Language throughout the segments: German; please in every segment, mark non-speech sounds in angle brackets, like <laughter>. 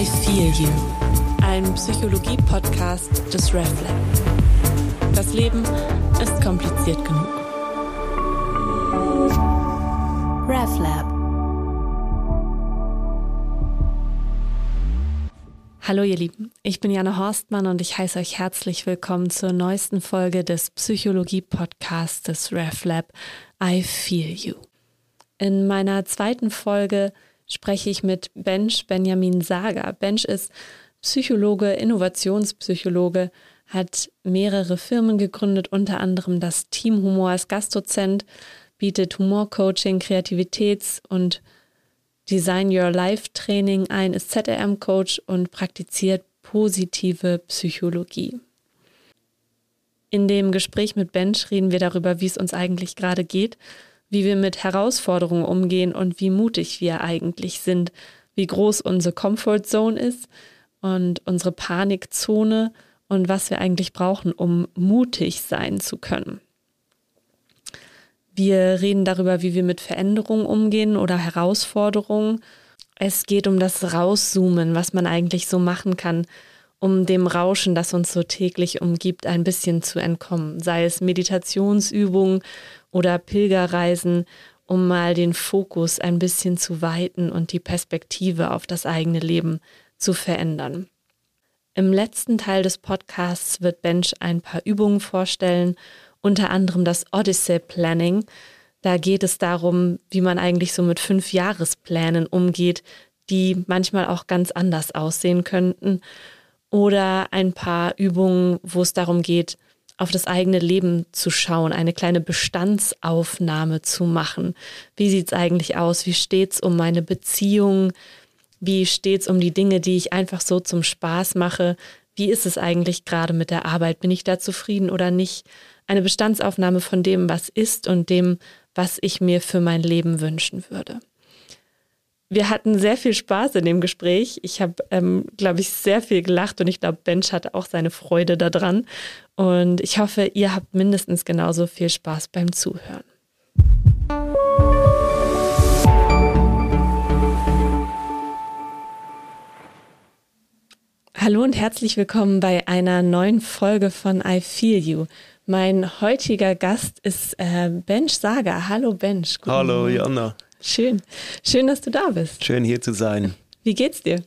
I Feel You, ein Psychologie-Podcast des RefLab. Das Leben ist kompliziert genug. RefLab. Hallo ihr Lieben, ich bin Janne Horstmann und ich heiße euch herzlich willkommen zur neuesten Folge des Psychologie-Podcasts des RefLab I Feel You. In meiner zweiten Folge spreche ich mit Bench Benjamin Sager. Bench ist Psychologe, Innovationspsychologe, hat mehrere Firmen gegründet, unter anderem das Team Humor als Gastdozent, bietet Humorcoaching, Kreativitäts- und Design Your Life Training ein, ist ZRM-Coach und praktiziert positive Psychologie. In dem Gespräch mit Bench reden wir darüber, wie es uns eigentlich gerade geht, wie wir mit Herausforderungen umgehen und wie mutig wir eigentlich sind, wie groß unsere Comfort Zone ist und unsere Panikzone und was wir eigentlich brauchen, um mutig sein zu können. Wir reden darüber, wie wir mit Veränderungen umgehen oder Herausforderungen. Es geht um das Rauszoomen, was man eigentlich so machen kann, um dem Rauschen, das uns so täglich umgibt, ein bisschen zu entkommen. Sei es Meditationsübungen oder Pilgerreisen, um mal den Fokus ein bisschen zu weiten und die Perspektive auf das eigene Leben zu verändern. Im letzten Teil des Podcasts wird Bench ein paar Übungen vorstellen, unter anderem das Odyssey Planning. Da geht es darum, wie man eigentlich so mit fünf Jahresplänen umgeht, die manchmal auch ganz anders aussehen könnten. Oder ein paar Übungen, wo es darum geht, auf das eigene Leben zu schauen, eine kleine Bestandsaufnahme zu machen. Wie sieht es eigentlich aus? Wie steht es um meine Beziehung? Wie steht es um die Dinge, die ich einfach so zum Spaß mache? Wie ist es eigentlich gerade mit der Arbeit? Bin ich da zufrieden oder nicht? Eine Bestandsaufnahme von dem, was ist und dem, was ich mir für mein Leben wünschen würde. Wir hatten sehr viel Spaß in dem Gespräch. Ich habe, ähm, glaube ich, sehr viel gelacht und ich glaube, Bench hatte auch seine Freude daran. Und ich hoffe, ihr habt mindestens genauso viel Spaß beim Zuhören. Hallo und herzlich willkommen bei einer neuen Folge von I Feel You. Mein heutiger Gast ist äh, Bench Sager. Hallo Bench. Hallo Jana. Schön. Schön, dass du da bist. Schön hier zu sein. Wie geht's dir?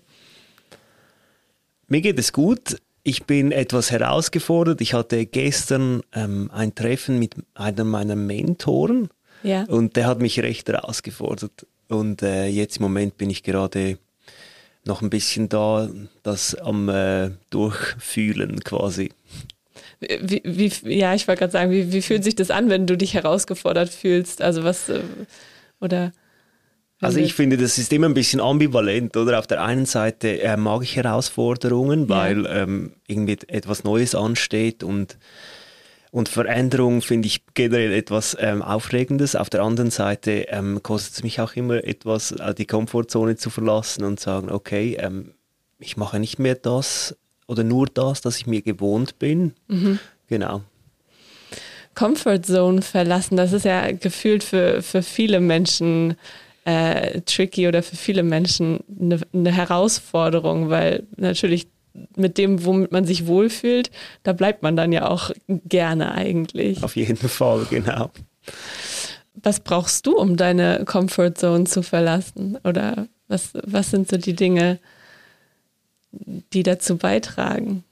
Mir geht es gut. Ich bin etwas herausgefordert. Ich hatte gestern ähm, ein Treffen mit einem meiner Mentoren ja. und der hat mich recht herausgefordert. Und äh, jetzt im Moment bin ich gerade noch ein bisschen da, das am äh, Durchfühlen quasi. Wie, wie, ja, ich wollte gerade sagen, wie, wie fühlt sich das an, wenn du dich herausgefordert fühlst? Also was, äh, oder? Also ich finde, das ist immer ein bisschen ambivalent, oder? Auf der einen Seite äh, mag ich Herausforderungen, weil ja. ähm, irgendwie etwas Neues ansteht und, und Veränderung finde ich generell etwas ähm, Aufregendes. Auf der anderen Seite ähm, kostet es mich auch immer etwas, äh, die Komfortzone zu verlassen und sagen, okay, ähm, ich mache nicht mehr das oder nur das, das ich mir gewohnt bin. Mhm. Genau. Comfort Zone verlassen, das ist ja gefühlt für, für viele Menschen äh, tricky oder für viele Menschen eine, eine Herausforderung, weil natürlich mit dem, womit man sich wohlfühlt, da bleibt man dann ja auch gerne eigentlich. Auf jeden Fall, genau. Was brauchst du, um deine Comfort Zone zu verlassen? Oder was, was sind so die Dinge, die dazu beitragen?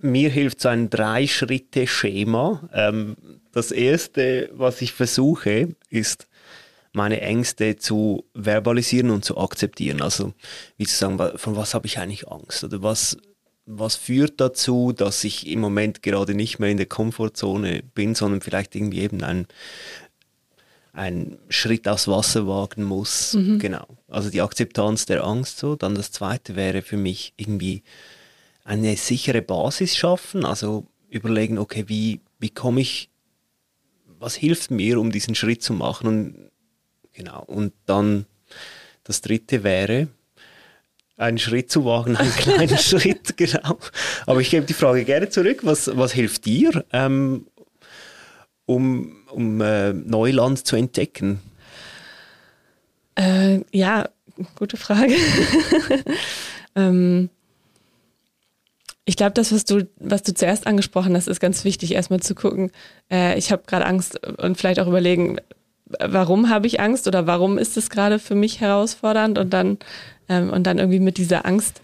Mir hilft so ein Drei-Schritte-Schema. Ähm, das erste, was ich versuche, ist, meine Ängste zu verbalisieren und zu akzeptieren. Also wie zu sagen, von was habe ich eigentlich Angst oder was, was führt dazu, dass ich im Moment gerade nicht mehr in der Komfortzone bin, sondern vielleicht irgendwie eben ein, ein Schritt aufs Wasser wagen muss. Mhm. Genau. Also die Akzeptanz der Angst so. Dann das zweite wäre für mich irgendwie eine sichere Basis schaffen. Also überlegen, okay, wie, wie komme ich, was hilft mir, um diesen Schritt zu machen und Genau. Und dann das dritte wäre, einen Schritt zu wagen, einen <laughs> kleinen Schritt, genau. Aber ich gebe die Frage gerne zurück. Was, was hilft dir, ähm, um, um äh, Neuland zu entdecken? Äh, ja, gute Frage. <laughs> Ähm, ich glaube, das, was du, was du zuerst angesprochen hast, ist ganz wichtig, erstmal zu gucken, äh, ich habe gerade Angst und vielleicht auch überlegen, warum habe ich Angst oder warum ist es gerade für mich herausfordernd und dann, ähm, und dann irgendwie mit dieser Angst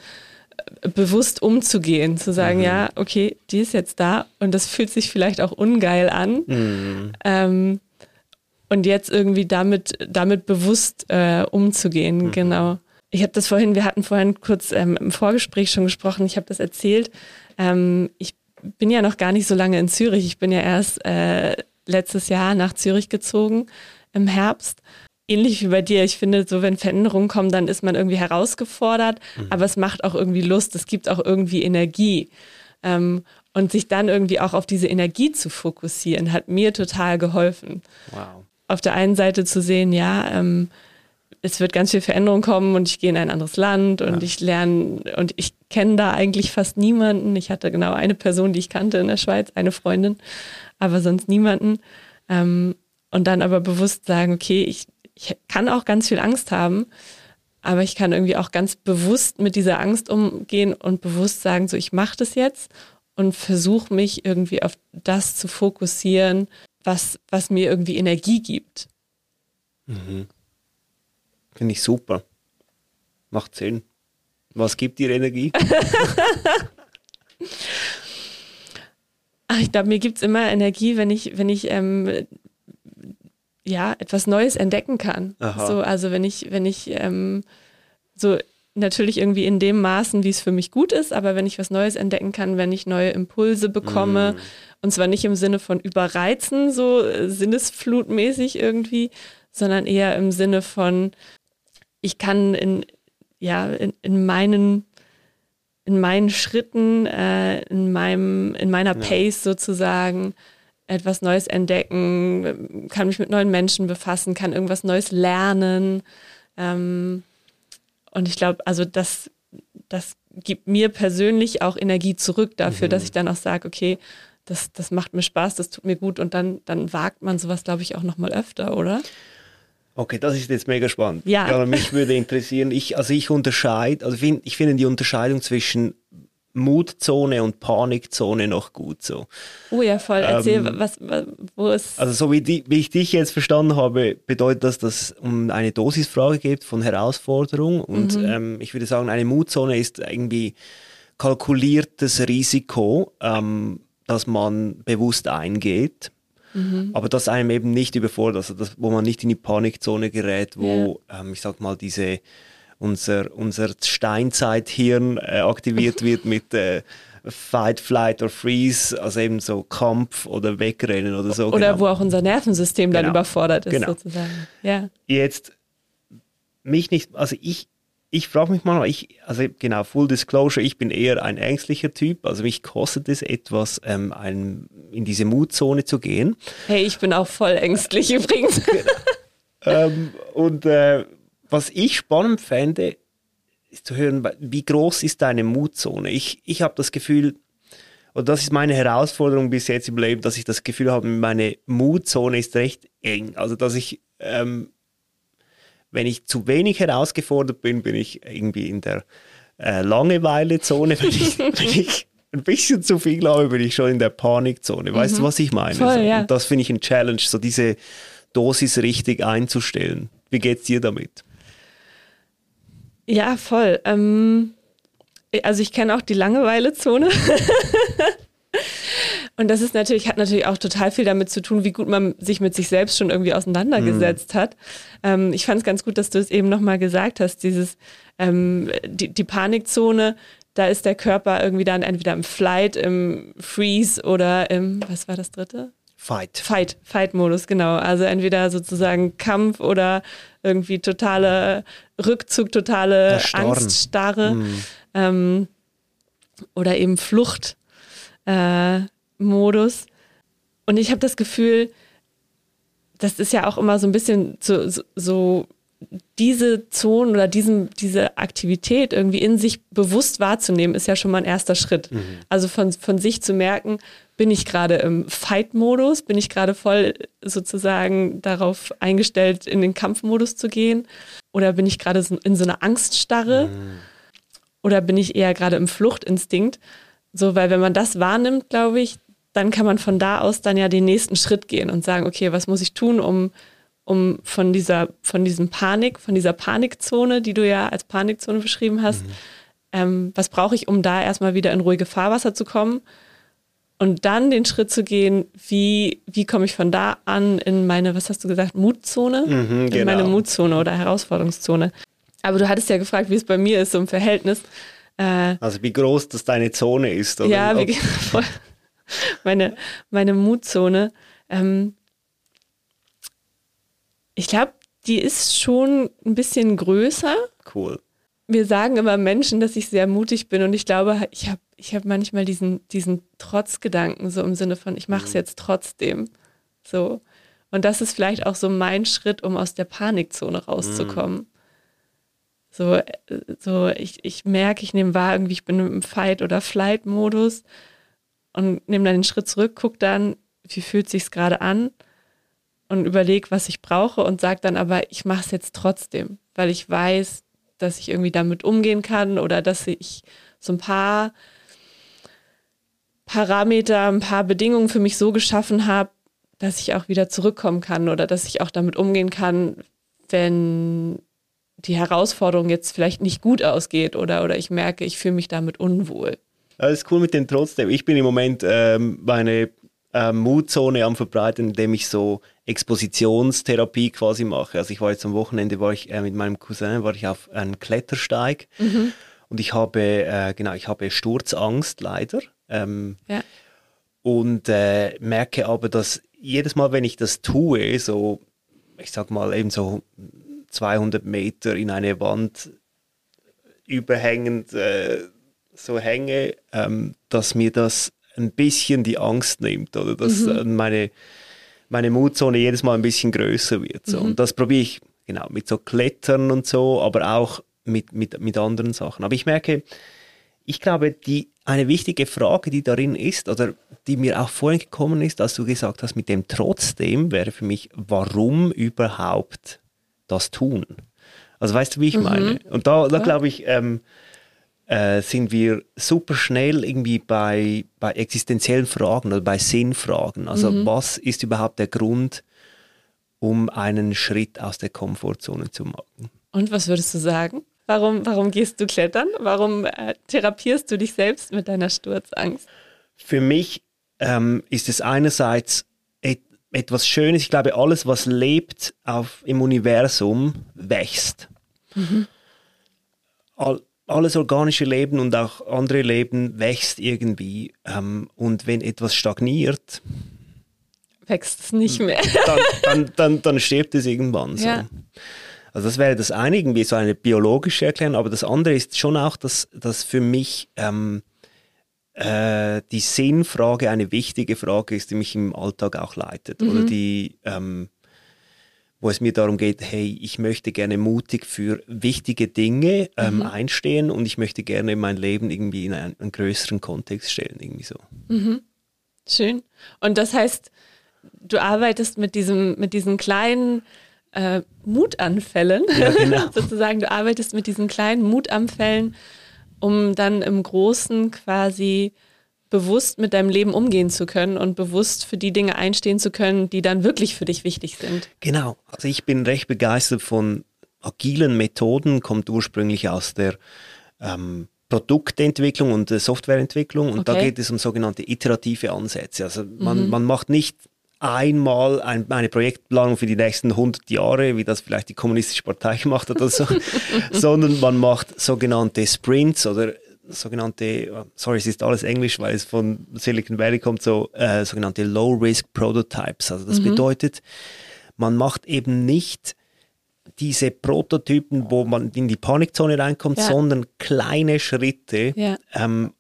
äh, bewusst umzugehen, zu sagen, mhm. ja, okay, die ist jetzt da und das fühlt sich vielleicht auch ungeil an. Mhm. Ähm, und jetzt irgendwie damit, damit bewusst äh, umzugehen, mhm. genau. Ich habe das vorhin, wir hatten vorhin kurz ähm, im Vorgespräch schon gesprochen, ich habe das erzählt. Ähm, ich bin ja noch gar nicht so lange in Zürich. Ich bin ja erst äh, letztes Jahr nach Zürich gezogen im Herbst. Ähnlich wie bei dir. Ich finde, so wenn Veränderungen kommen, dann ist man irgendwie herausgefordert, mhm. aber es macht auch irgendwie Lust. Es gibt auch irgendwie Energie. Ähm, und sich dann irgendwie auch auf diese Energie zu fokussieren, hat mir total geholfen. Wow. Auf der einen Seite zu sehen, ja, ähm, es wird ganz viel Veränderung kommen und ich gehe in ein anderes Land und ja. ich lerne und ich kenne da eigentlich fast niemanden. Ich hatte genau eine Person, die ich kannte in der Schweiz, eine Freundin, aber sonst niemanden. Ähm, und dann aber bewusst sagen, okay, ich, ich kann auch ganz viel Angst haben, aber ich kann irgendwie auch ganz bewusst mit dieser Angst umgehen und bewusst sagen, so ich mache das jetzt und versuche mich irgendwie auf das zu fokussieren, was, was mir irgendwie Energie gibt. Mhm. Finde ich super. Macht Sinn. Was gibt dir Energie? <laughs> Ach, ich glaube, mir gibt es immer Energie, wenn ich, wenn ich ähm, ja, etwas Neues entdecken kann. Aha. So, also wenn ich, wenn ich ähm, so natürlich irgendwie in dem Maßen, wie es für mich gut ist, aber wenn ich was Neues entdecken kann, wenn ich neue Impulse bekomme, mm. und zwar nicht im Sinne von überreizen, so äh, sinnesflutmäßig irgendwie, sondern eher im Sinne von, ich kann in, ja, in, in meinen in meinen Schritten, äh, in meinem, in meiner ja. Pace sozusagen etwas Neues entdecken, kann mich mit neuen Menschen befassen, kann irgendwas Neues lernen. Ähm, und ich glaube, also das, das gibt mir persönlich auch Energie zurück dafür, mhm. dass ich dann auch sage, okay, das, das macht mir Spaß, das tut mir gut und dann, dann wagt man sowas, glaube ich, auch nochmal öfter, oder? Okay, das ist jetzt mega spannend. Ja. ja mich würde interessieren, ich, also ich unterscheide, also find, ich finde die Unterscheidung zwischen Mutzone und Panikzone noch gut so. Oh ja, voll. Erzähl, ähm, was, wo ist. Also so wie, die, wie, ich dich jetzt verstanden habe, bedeutet das, dass es um eine Dosisfrage geht von Herausforderung. Und mhm. ähm, ich würde sagen, eine Mutzone ist irgendwie kalkuliertes Risiko, ähm, das man bewusst eingeht. Mhm. Aber das einem eben nicht überfordert, also das, wo man nicht in die Panikzone gerät, wo, ja. ähm, ich sag mal, diese unser, unser Steinzeithirn äh, aktiviert wird mit äh, Fight, Flight or Freeze, also eben so Kampf oder Wegrennen oder so. Oder genau. wo auch unser Nervensystem dann genau. überfordert ist, genau. sozusagen. Ja. Jetzt mich nicht, also ich, ich frage mich mal, ich, also genau, Full Disclosure, ich bin eher ein ängstlicher Typ, also mich kostet es etwas, ähm, ein, in diese Mutzone zu gehen. Hey, ich bin auch voll ängstlich <laughs> übrigens. ähm, und äh, was ich spannend fände, ist zu hören, wie groß ist deine Mutzone? Ich, ich habe das Gefühl, und das ist meine Herausforderung bis jetzt im Leben, dass ich das Gefühl habe, meine Mutzone ist recht eng. Also, dass ich, ähm, wenn ich zu wenig herausgefordert bin, bin ich irgendwie in der äh, Langeweilezone. Wenn ich, <laughs> wenn ich ein bisschen zu viel habe, bin ich schon in der Panikzone. Weißt mhm. du, was ich meine? Voll, so, ja. Und das finde ich ein Challenge, so diese Dosis richtig einzustellen. Wie geht es dir damit? Ja, voll. Ähm, also ich kenne auch die Langeweilezone. <laughs> Und das ist natürlich, hat natürlich auch total viel damit zu tun, wie gut man sich mit sich selbst schon irgendwie auseinandergesetzt mhm. hat. Ähm, ich fand es ganz gut, dass du es eben nochmal gesagt hast, dieses, ähm, die, die Panikzone, da ist der Körper irgendwie dann entweder im Flight, im Freeze oder im, was war das dritte? Fight. Fight, Fight-Modus, genau. Also entweder sozusagen Kampf oder irgendwie totale Rückzug, totale. Angststarre mhm. ähm, oder eben Fluchtmodus. Äh, Und ich habe das Gefühl, das ist ja auch immer so ein bisschen so, so, so diese Zonen oder diesen, diese Aktivität irgendwie in sich bewusst wahrzunehmen, ist ja schon mal ein erster Schritt. Mhm. Also von, von sich zu merken, bin ich gerade im Fight-Modus, bin ich gerade voll sozusagen darauf eingestellt, in den Kampfmodus zu gehen oder bin ich gerade in so einer Angststarre? Mhm. oder bin ich eher gerade im Fluchtinstinkt? So, weil wenn man das wahrnimmt, glaube ich, dann kann man von da aus dann ja den nächsten Schritt gehen und sagen, okay, was muss ich tun, um, um von dieser, von diesem Panik, von dieser Panikzone, die du ja als Panikzone beschrieben hast, mhm. ähm, was brauche ich, um da erstmal wieder in ruhige Fahrwasser zu kommen? Und dann den Schritt zu gehen, wie, wie komme ich von da an in meine, was hast du gesagt, Mutzone? Mhm, genau. In meine Mutzone oder Herausforderungszone. Aber du hattest ja gefragt, wie es bei mir ist, so im Verhältnis. Äh, also wie groß das deine Zone ist. Oder? Ja, wie, <laughs> meine, meine Mutzone. Ähm, ich glaube, die ist schon ein bisschen größer. Cool. Wir sagen immer Menschen, dass ich sehr mutig bin und ich glaube, ich habe ich hab manchmal diesen, diesen Trotzgedanken, so im Sinne von, ich mache es mhm. jetzt trotzdem. So. Und das ist vielleicht auch so mein Schritt, um aus der Panikzone rauszukommen. Mhm. So, äh, so ich, ich merke, ich nehme wahr, irgendwie, ich bin im Fight- oder Flight-Modus und nehme dann den Schritt zurück, gucke dann, wie fühlt sich gerade an und überlege, was ich brauche und sage dann aber, ich mache es jetzt trotzdem, weil ich weiß, dass ich irgendwie damit umgehen kann oder dass ich so ein paar Parameter, ein paar Bedingungen für mich so geschaffen habe, dass ich auch wieder zurückkommen kann oder dass ich auch damit umgehen kann, wenn die Herausforderung jetzt vielleicht nicht gut ausgeht oder, oder ich merke, ich fühle mich damit unwohl. Das ist cool mit dem trotzdem. Ich bin im Moment ähm, meine äh, Mutzone am Verbreiten, indem ich so Expositionstherapie quasi mache. Also ich war jetzt am Wochenende, war ich äh, mit meinem Cousin, war ich auf einem Klettersteig mhm. und ich habe, äh, genau, ich habe Sturzangst leider. Ähm, ja. Und äh, merke aber, dass jedes Mal, wenn ich das tue, so, ich sag mal, eben so 200 Meter in eine Wand überhängend, äh, so hänge, ähm, dass mir das ein bisschen die Angst nimmt oder dass mhm. Äh, meine, meine Mutzone jedes Mal ein bisschen größer wird. So. Mhm. Und das probiere ich genau mit so Klettern und so, aber auch mit, mit, mit anderen Sachen. Aber ich merke, ich glaube, die, eine wichtige Frage, die darin ist, oder die mir auch vorhin gekommen ist, als du gesagt hast, mit dem trotzdem, wäre für mich, warum überhaupt das tun? Also weißt du, wie ich mhm. meine? Und da, da glaube ich, ähm, äh, sind wir super schnell irgendwie bei, bei existenziellen Fragen oder bei Sinnfragen. Also mhm. was ist überhaupt der Grund, um einen Schritt aus der Komfortzone zu machen? Und was würdest du sagen? Warum, warum gehst du klettern? Warum äh, therapierst du dich selbst mit deiner Sturzangst? Für mich ähm, ist es einerseits et etwas Schönes. Ich glaube, alles, was lebt auf, im Universum, wächst. Mhm. All, alles organische Leben und auch andere Leben wächst irgendwie. Ähm, und wenn etwas stagniert, wächst es nicht mehr. <laughs> dann, dann, dann, dann, stirbt es irgendwann so. Ja. Also das wäre das eine, irgendwie so eine biologische Erklärung, aber das andere ist schon auch, dass, dass für mich ähm, äh, die Sinnfrage eine wichtige Frage ist, die mich im Alltag auch leitet. Mhm. Oder die ähm, wo es mir darum geht, hey, ich möchte gerne mutig für wichtige Dinge ähm, mhm. einstehen und ich möchte gerne mein Leben irgendwie in einen, einen größeren Kontext stellen, irgendwie so. Mhm. Schön. Und das heißt, du arbeitest mit diesem, mit diesen kleinen äh, Mutanfällen, ja, genau. <laughs> sozusagen, du arbeitest mit diesen kleinen Mutanfällen, um dann im Großen quasi bewusst mit deinem Leben umgehen zu können und bewusst für die Dinge einstehen zu können, die dann wirklich für dich wichtig sind. Genau. Also ich bin recht begeistert von agilen Methoden, kommt ursprünglich aus der ähm, Produktentwicklung und der Softwareentwicklung und okay. da geht es um sogenannte iterative Ansätze. Also man, mhm. man macht nicht einmal ein, eine Projektplanung für die nächsten 100 Jahre, wie das vielleicht die Kommunistische Partei <laughs> gemacht hat oder so, <laughs> sondern man macht sogenannte Sprints oder sogenannte, sorry, es ist alles Englisch, weil es von Silicon Valley kommt, so äh, sogenannte Low-Risk Prototypes. Also das mhm. bedeutet, man macht eben nicht diese Prototypen, wo man in die Panikzone reinkommt, ja. sondern kleine Schritte, ja. ähm,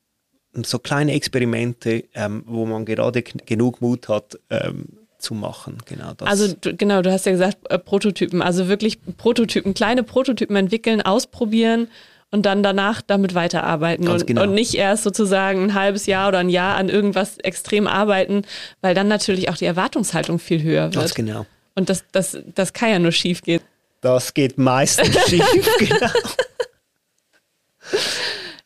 so kleine Experimente, ähm, wo man gerade genug Mut hat, ähm, zu machen. Genau das. Also du, genau, du hast ja gesagt äh, Prototypen, also wirklich Prototypen, kleine Prototypen entwickeln, ausprobieren und dann danach damit weiterarbeiten und, genau. und, nicht erst sozusagen ein halbes Jahr oder ein Jahr an irgendwas extrem arbeiten, weil dann natürlich auch die Erwartungshaltung viel höher wird. Ganz genau. Und das, das, das kann ja nur schief gehen. Das geht meistens <laughs> schief, genau.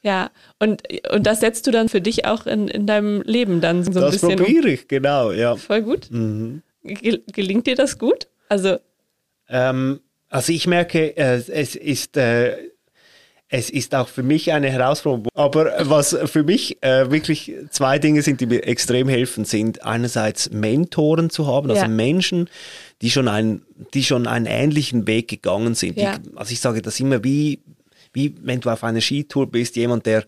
Ja, und, und das setzt du dann für dich auch in, in deinem Leben dann so ein das bisschen. Das probiere ich, genau, ja. Voll gut. Mhm. Gelingt dir das gut? Also, ähm, also ich merke, äh, es ist äh, es ist auch für mich eine Herausforderung. Aber was für mich äh, wirklich zwei Dinge sind, die mir extrem helfen, sind einerseits Mentoren zu haben, also ja. Menschen, die schon, ein, die schon einen ähnlichen Weg gegangen sind. Ja. Die, also ich sage das immer wie, wie wenn du auf einer Skitour bist, jemand, der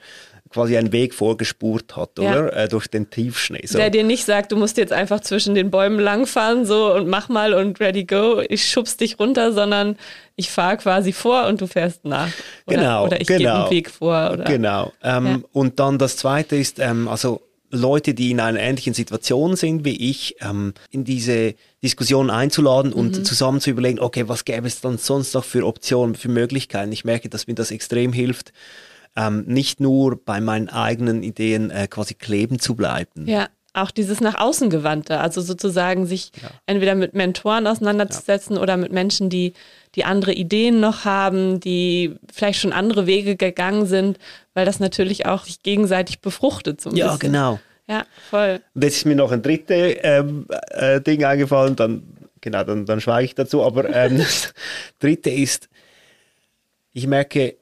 quasi einen Weg vorgespurt hat, ja. oder? Äh, durch den Tiefschnee. So. Der dir nicht sagt, du musst jetzt einfach zwischen den Bäumen langfahren so und mach mal und ready go, ich schubst dich runter, sondern ich fahre quasi vor und du fährst nach. Oder, genau. Oder ich genau. gebe einen Weg vor. Oder, genau. Ähm, ja. Und dann das Zweite ist, ähm, also Leute, die in einer ähnlichen Situation sind wie ich, ähm, in diese Diskussion einzuladen und mhm. zusammen zu überlegen, okay, was gäbe es dann sonst noch für Optionen, für Möglichkeiten. Ich merke, dass mir das extrem hilft, ähm, nicht nur bei meinen eigenen Ideen äh, quasi kleben zu bleiben. Ja, auch dieses nach außen gewandte, also sozusagen sich ja. entweder mit Mentoren auseinanderzusetzen ja. oder mit Menschen, die die andere Ideen noch haben, die vielleicht schon andere Wege gegangen sind, weil das natürlich auch sich gegenseitig befruchtet. So ja, bisschen. genau. Ja, voll. Und jetzt ist mir noch ein drittes ähm, äh, Ding eingefallen, dann genau, dann, dann schweige ich dazu. Aber ähm, <laughs> das dritte ist, ich merke,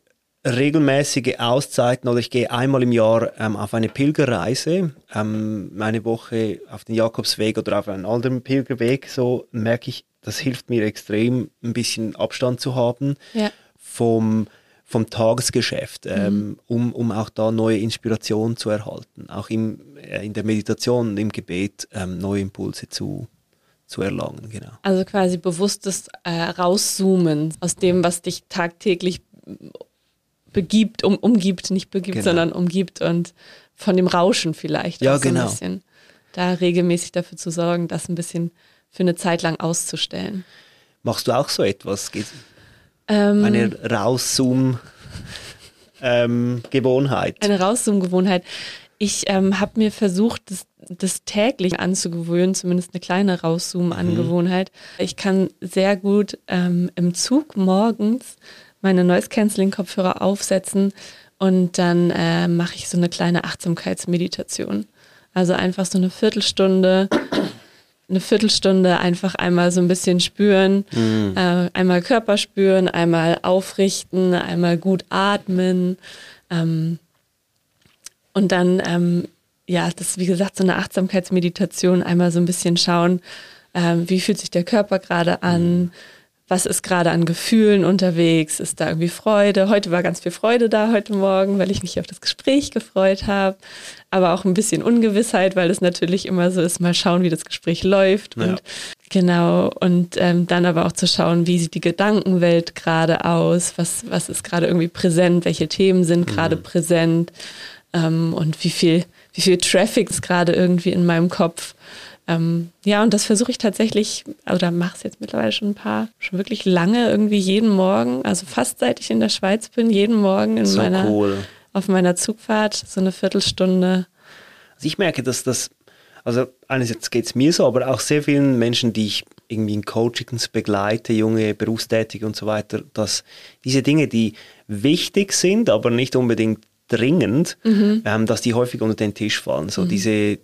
regelmäßige Auszeiten oder ich gehe einmal im Jahr ähm, auf eine Pilgerreise, ähm, eine Woche auf den Jakobsweg oder auf einen anderen Pilgerweg, so merke ich, das hilft mir extrem, ein bisschen Abstand zu haben ja. vom, vom Tagesgeschäft, ähm, mhm. um, um auch da neue Inspirationen zu erhalten, auch im, äh, in der Meditation und im Gebet ähm, neue Impulse zu, zu erlangen. Genau. Also quasi bewusstes äh, Rauszoomen aus dem, was dich tagtäglich begibt, um, umgibt, nicht begibt, genau. sondern umgibt und von dem Rauschen vielleicht ja, so genau. ein bisschen. Da regelmäßig dafür zu sorgen, das ein bisschen für eine Zeit lang auszustellen. Machst du auch so etwas? Ähm, eine Rauszoom-Gewohnheit? Ähm, eine Rauszoom-Gewohnheit. Ich ähm, habe mir versucht, das, das, täglich anzugewöhnen, zumindest eine kleine Rauszoom-Angewohnheit. Mhm. Ich kann sehr gut ähm, im Zug morgens meine Noise-Canceling-Kopfhörer aufsetzen und dann äh, mache ich so eine kleine Achtsamkeitsmeditation. Also einfach so eine Viertelstunde, eine Viertelstunde einfach einmal so ein bisschen spüren, mhm. äh, einmal Körper spüren, einmal aufrichten, einmal gut atmen. Ähm, und dann, ähm, ja, das ist wie gesagt so eine Achtsamkeitsmeditation, einmal so ein bisschen schauen, ähm, wie fühlt sich der Körper gerade an, mhm was ist gerade an Gefühlen unterwegs? Ist da irgendwie Freude? Heute war ganz viel Freude da heute Morgen, weil ich mich auf das Gespräch gefreut habe. Aber auch ein bisschen Ungewissheit, weil es natürlich immer so ist, mal schauen, wie das Gespräch läuft. Ja. Und genau, und ähm, dann aber auch zu schauen, wie sieht die Gedankenwelt gerade aus? Was, was ist gerade irgendwie präsent? Welche Themen sind gerade mhm. präsent? Ähm, und wie viel, wie viel Traffic ist gerade irgendwie in meinem Kopf? Ähm, ja, und das versuche ich tatsächlich, oder mache es jetzt mittlerweile schon ein paar, schon wirklich lange, irgendwie jeden Morgen, also fast seit ich in der Schweiz bin, jeden Morgen in so meiner, cool. auf meiner Zugfahrt, so eine Viertelstunde. Also ich merke, dass das, also einerseits geht es mir so, aber auch sehr vielen Menschen, die ich irgendwie in Coachings begleite, junge, berufstätige und so weiter, dass diese Dinge, die wichtig sind, aber nicht unbedingt dringend, mhm. ähm, dass die häufig unter den Tisch fallen. So mhm. diese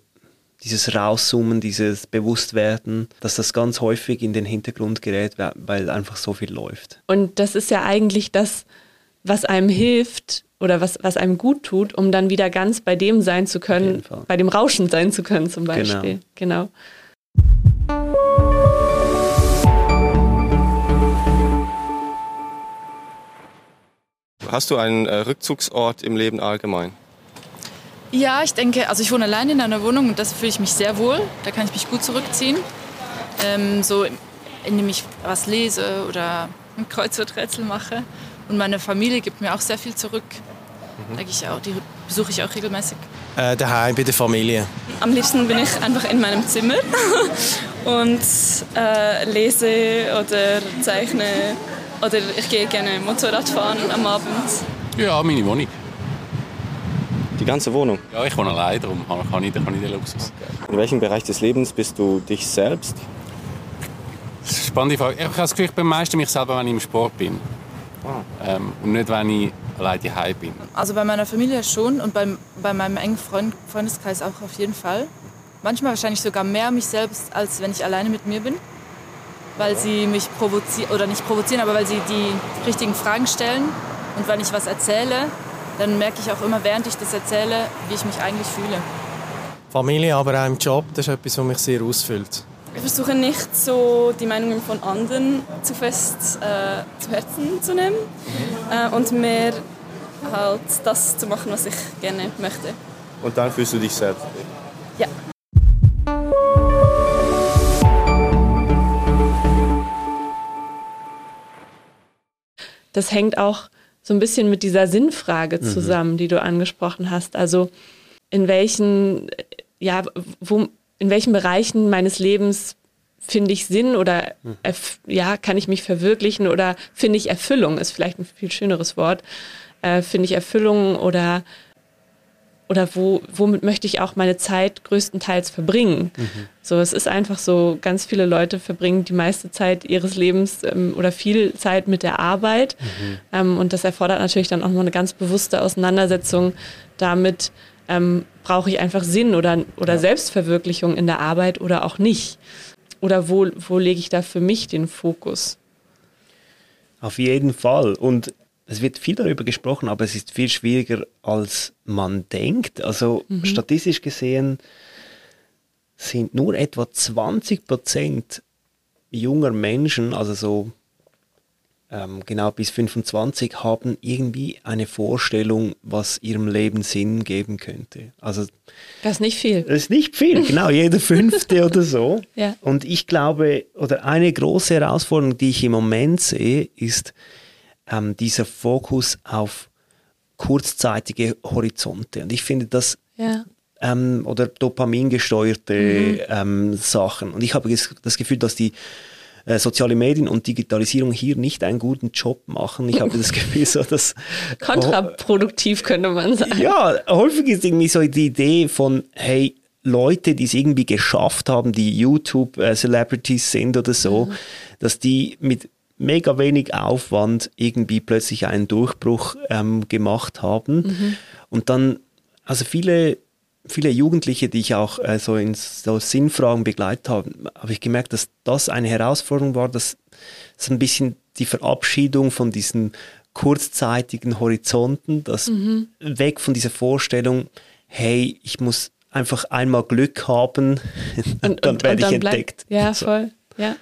dieses Rauszoomen, dieses Bewusstwerden, dass das ganz häufig in den Hintergrund gerät, weil einfach so viel läuft. Und das ist ja eigentlich das, was einem hilft oder was, was einem gut tut, um dann wieder ganz bei dem sein zu können, bei dem Rauschen sein zu können zum Beispiel. Genau. genau. Hast du einen äh, Rückzugsort im Leben allgemein? Ja, ich denke, also ich wohne allein in einer Wohnung und das fühle ich mich sehr wohl. Da kann ich mich gut zurückziehen. Ähm, so, indem ich was lese oder ein Kreuzworträtsel mache. Und meine Familie gibt mir auch sehr viel zurück. Mhm. Da ich auch, die besuche ich auch regelmäßig. Äh, daheim bei der Familie. Am liebsten bin ich einfach in meinem Zimmer <laughs> und äh, lese oder zeichne. Oder ich gehe gerne Motorrad fahren am Abend. Ja, meine Wohnung. Die ganze Wohnung? Ja, ich wohne allein, darum kann ich, kann ich den Luxus. In welchem Bereich des Lebens bist du dich selbst? Das ist eine spannende Frage. Ich habe das Gefühl, ich bin meistens mich selber, wenn ich im Sport bin. Ähm, und nicht, wenn ich allein daheim bin. Also bei meiner Familie schon und beim, bei meinem engen Freund, Freundeskreis auch auf jeden Fall. Manchmal wahrscheinlich sogar mehr mich selbst, als wenn ich alleine mit mir bin. Weil sie mich provozieren, oder nicht provozieren, aber weil sie die richtigen Fragen stellen. Und wenn ich was erzähle, dann merke ich auch immer, während ich das erzähle, wie ich mich eigentlich fühle. Familie, aber auch im Job, das ist etwas, was mich sehr ausfüllt. Ich versuche nicht so die Meinungen von anderen zu fest äh, zu Herzen zu nehmen äh, und mehr halt das zu machen, was ich gerne möchte. Und dann fühlst du dich selbst. Ja. Das hängt auch so ein bisschen mit dieser Sinnfrage zusammen, die du angesprochen hast. Also in welchen, ja, wo, in welchen Bereichen meines Lebens finde ich Sinn oder erf- ja, kann ich mich verwirklichen oder finde ich Erfüllung, ist vielleicht ein viel schöneres Wort. Äh, finde ich Erfüllung oder oder wo, womit möchte ich auch meine Zeit größtenteils verbringen? So, es ist einfach so, ganz viele Leute verbringen die meiste Zeit ihres Lebens ähm, oder viel Zeit mit der Arbeit. Ähm, und das erfordert natürlich dann auch noch eine ganz bewusste Auseinandersetzung damit, ähm, brauche ich einfach Sinn oder, oder Selbstverwirklichung in der Arbeit oder auch nicht? Oder wo, wo lege ich da für mich den Fokus? Auf jeden Fall. Und es wird viel darüber gesprochen, aber es ist viel schwieriger, als man denkt. Also statistisch gesehen sind nur etwa 20 Prozent junger Menschen, also so ähm, genau bis 25, haben irgendwie eine Vorstellung, was ihrem Leben Sinn geben könnte. Also Das ist nicht viel. das ist nicht viel, genau, jeder fünfte <laughs> oder so. Ja. Und ich glaube, oder eine große Herausforderung, die ich im Moment sehe, ist ähm, dieser Fokus auf kurzzeitige Horizonte. Und ich finde das Ja. ähm, oder dopamingesteuerte ähm, Sachen. Und ich habe das Gefühl, dass die äh, soziale Medien und Digitalisierung hier nicht einen guten Job machen. Ich habe das <laughs> Gefühl, so dass Kontraproduktiv könnte man sagen. ja, häufig ist irgendwie so die Idee von, hey, Leute, die es irgendwie geschafft haben, die YouTube-Celebrities sind oder so, dass die mit mega wenig Aufwand irgendwie plötzlich einen Durchbruch ähm, gemacht haben. Und dann, also viele, viele Jugendliche, die ich auch äh, so in so Sinnfragen begleitet habe, habe ich gemerkt, dass das eine Herausforderung war, dass so ein bisschen die Verabschiedung von diesen kurzzeitigen Horizonten, das weg von dieser Vorstellung, hey, ich muss einfach einmal Glück haben, <laughs> Und, dann und, werde und ich dann entdeckt. Bleibt, ja, So. voll. Ja.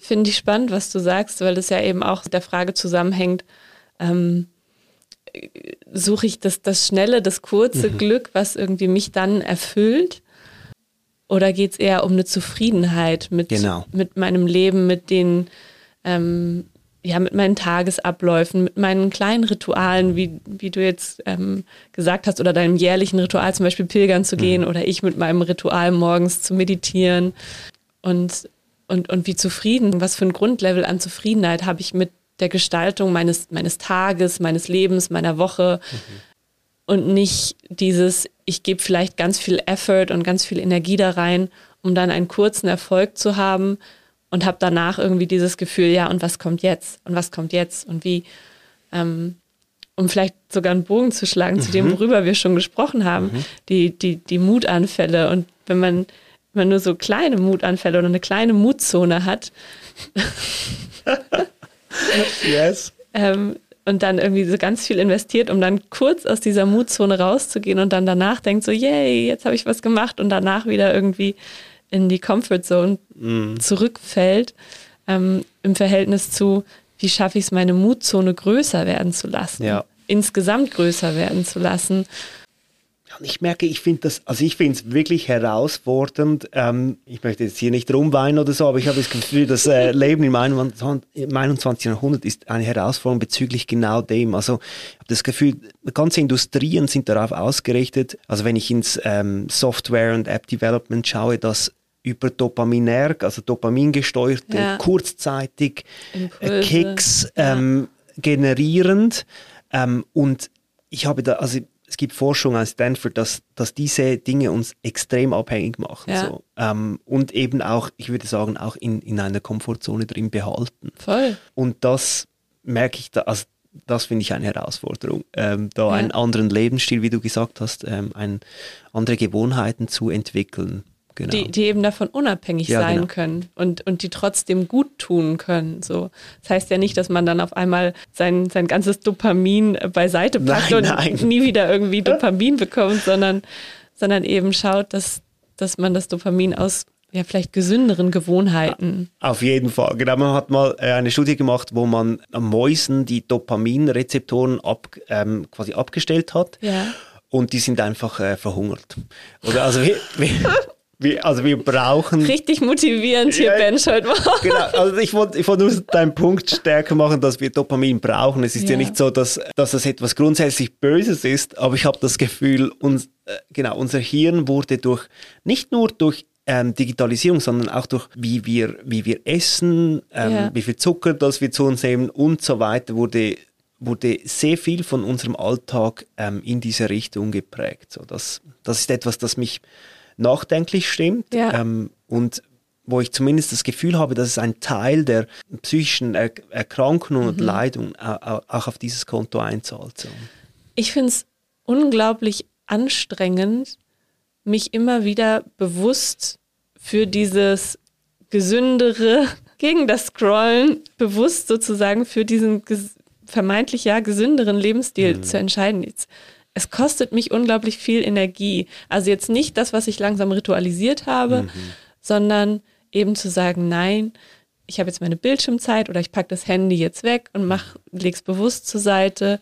Finde ich spannend, was du sagst, weil das ja eben auch mit der Frage zusammenhängt, ähm, äh, suche ich das, das schnelle, das kurze Mhm. Glück, was irgendwie mich dann erfüllt? Oder geht es eher um eine Zufriedenheit mit, Genau. mit meinem Leben, mit den, ähm, ja, mit meinen Tagesabläufen, mit meinen kleinen Ritualen, wie, wie du jetzt ähm, gesagt hast, oder deinem jährlichen Ritual zum Beispiel pilgern zu gehen oder ich mit meinem Ritual morgens zu meditieren und, und, und wie zufrieden, was für ein Grundlevel an Zufriedenheit habe ich mit der Gestaltung meines, meines Tages, meines Lebens, meiner Woche und nicht dieses, ich gebe vielleicht ganz viel Effort und ganz viel Energie da rein, um dann einen kurzen Erfolg zu haben und habe danach irgendwie dieses Gefühl, ja, und was kommt jetzt? Und was kommt jetzt? Und wie, ähm, um vielleicht sogar einen Bogen zu schlagen zu dem, worüber wir schon gesprochen haben, die, die, die Mutanfälle. Und wenn man, man nur so kleine Mutanfälle oder eine kleine Mutzone hat, Yes. ähm, und dann irgendwie so ganz viel investiert, um dann kurz aus dieser Mutzone rauszugehen und dann danach denkt so, yay, jetzt habe ich was gemacht und danach wieder irgendwie in die Comfortzone zurückfällt, ähm, im Verhältnis zu, wie schaffe ich es, meine Mutzone größer werden zu lassen, Ja. insgesamt größer werden zu lassen. Ja, und ich merke, ich finde das, also ich finde es wirklich herausfordernd. Ähm, ich möchte jetzt hier nicht rumweinen oder so, aber ich habe das Gefühl, das äh, <laughs> Leben im 21. im 21. Jahrhundert ist eine Herausforderung bezüglich genau dem. Also ich habe das Gefühl, ganze Industrien sind darauf ausgerichtet. Also wenn ich ins ähm, Software- und App-Development schaue, dass über Dopaminerg, also dopamingesteuerte, Ja. kurzzeitig äh, Impulse, Kicks ja. ähm, generierend. Ähm, und ich habe da, also es gibt Forschung aus Stanford, dass, dass diese Dinge uns extrem abhängig machen. Ja. So. Ähm, und eben auch, ich würde sagen, auch in, in einer Komfortzone drin behalten. Voll. Und das merke ich da, also das finde ich eine Herausforderung, ähm, da Ja. einen anderen Lebensstil, wie du gesagt hast, ähm, ein, andere Gewohnheiten zu entwickeln. Genau. die, die eben davon unabhängig Ja, sein genau. können und, und die trotzdem gut tun können. So. Das heißt ja nicht, dass man dann auf einmal sein, sein ganzes Dopamin äh, beiseite packt Nein, und nein. <laughs> nie wieder irgendwie <laughs> Dopamin bekommt, sondern, sondern eben schaut, dass, dass man das Dopamin aus ja, vielleicht gesünderen Gewohnheiten. Auf jeden Fall. Genau, man hat mal äh, eine Studie gemacht, wo man an Mäusen die Dopaminrezeptoren ab, ähm, quasi abgestellt hat. Ja. Und die sind einfach äh, verhungert. Oder also wir, <laughs> wir, also wir brauchen. Richtig motivierend hier, Ja. Bench, heute Morgen. Genau, also ich wollte ich wollte nur deinen Punkt stärker machen, dass wir Dopamin brauchen. Es ist ja, Ja. nicht so, dass, dass das etwas grundsätzlich Böses ist, aber ich habe das Gefühl, uns, äh, genau, unser Hirn wurde durch, nicht nur durch ähm, Digitalisierung, sondern auch durch wie wir, wie wir essen, ähm, Ja. wie viel Zucker das wir zu uns nehmen und so weiter, wurde, wurde sehr viel von unserem Alltag ähm, in diese Richtung geprägt. So, das, das ist etwas, das mich nachdenklich stimmt Ja. ähm, und wo ich zumindest das Gefühl habe, dass es ein Teil der psychischen er Erkrankungen und Leidungen au- au- auch auf dieses Konto einzahlt. So. Ich finde es unglaublich anstrengend, mich immer wieder bewusst für dieses gesündere, <laughs> gegen das Scrollen, bewusst sozusagen für diesen vermeintlich ja gesünderen Lebensstil zu entscheiden. Jetzt, es kostet mich unglaublich viel Energie. Also jetzt nicht das, was ich langsam ritualisiert habe, sondern eben zu sagen, nein, ich habe jetzt meine Bildschirmzeit oder ich packe das Handy jetzt weg und mach, leg's bewusst zur Seite.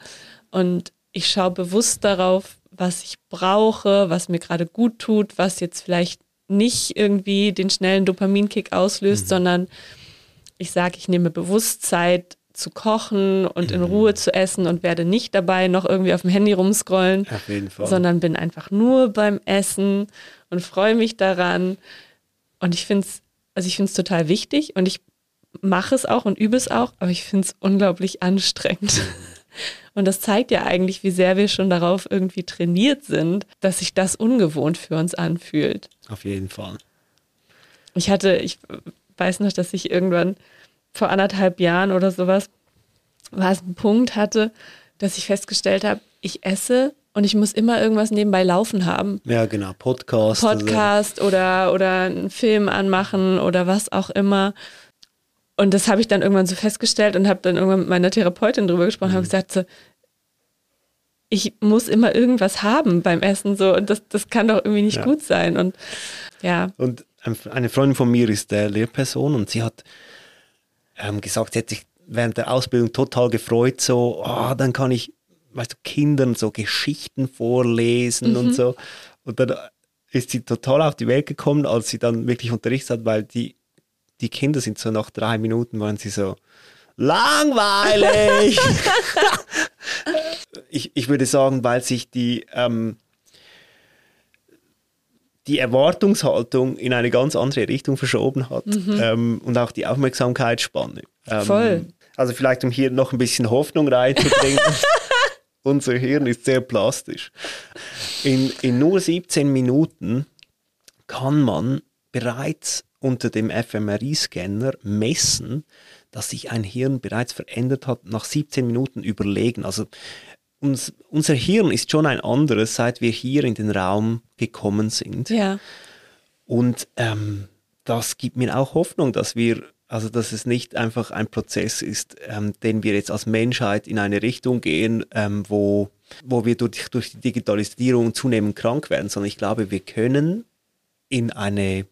Und ich schaue bewusst darauf, was ich brauche, was mir gerade gut tut, was jetzt vielleicht nicht irgendwie den schnellen Dopaminkick auslöst, sondern ich sage, ich nehme bewusst Zeit zu kochen und in Ruhe zu essen und werde nicht dabei noch irgendwie auf dem Handy rumscrollen, Auf jeden Fall. sondern bin einfach nur beim Essen und freue mich daran. Und ich finde es, also ich finde es total wichtig und ich mache es auch und übe es auch, aber ich finde es unglaublich anstrengend. <laughs> Und das zeigt ja eigentlich, wie sehr wir schon darauf irgendwie trainiert sind, dass sich das ungewohnt für uns anfühlt. Auf jeden Fall. Ich hatte, ich weiß noch, dass ich irgendwann vor anderthalb Jahren oder sowas, war es ein Punkt hatte, dass ich festgestellt habe, ich esse und ich muss immer irgendwas nebenbei laufen haben. Ja, genau. Podcast. Podcast oder, oder einen Film anmachen oder was auch immer. Und das habe ich dann irgendwann so festgestellt und habe dann irgendwann mit meiner Therapeutin drüber gesprochen und habe gesagt, so, ich muss immer irgendwas haben beim Essen so und das, das kann doch irgendwie nicht Ja. gut sein. Und ja, Und ein- eine Freundin von mir ist äh, Lehrperson und sie hat ähm, gesagt, sie hat sich während der Ausbildung total gefreut, so, ah, dann kann ich, weißt du, Kindern so Geschichten vorlesen und so. Und dann ist sie total auf die Welt gekommen, als sie dann wirklich unterrichtet hat, weil die, die Kinder sind so nach drei Minuten waren sie so langweilig. <laughs> <laughs> ich, ich würde sagen, weil sich die ähm, die Erwartungshaltung in eine ganz andere Richtung verschoben hat ähm, und auch die Aufmerksamkeitsspanne. Ähm, Voll. Also vielleicht, um hier noch ein bisschen Hoffnung reinzubringen. <laughs> Unser Hirn ist sehr plastisch. In, in nur 17 Minuten kann man bereits unter dem fMRI-Scanner messen, dass sich ein Hirn bereits verändert hat, nach 17 Minuten überlegen. Also uns, unser Hirn ist schon ein anderes, seit wir hier in den Raum gekommen sind. ja, Und ähm, das gibt mir auch Hoffnung, dass wir, also dass es nicht einfach ein Prozess ist, ähm, den wir jetzt als Menschheit in eine Richtung gehen, ähm, wo, wo wir durch, durch die Digitalisierung zunehmend krank werden, sondern ich glaube, wir können in eine,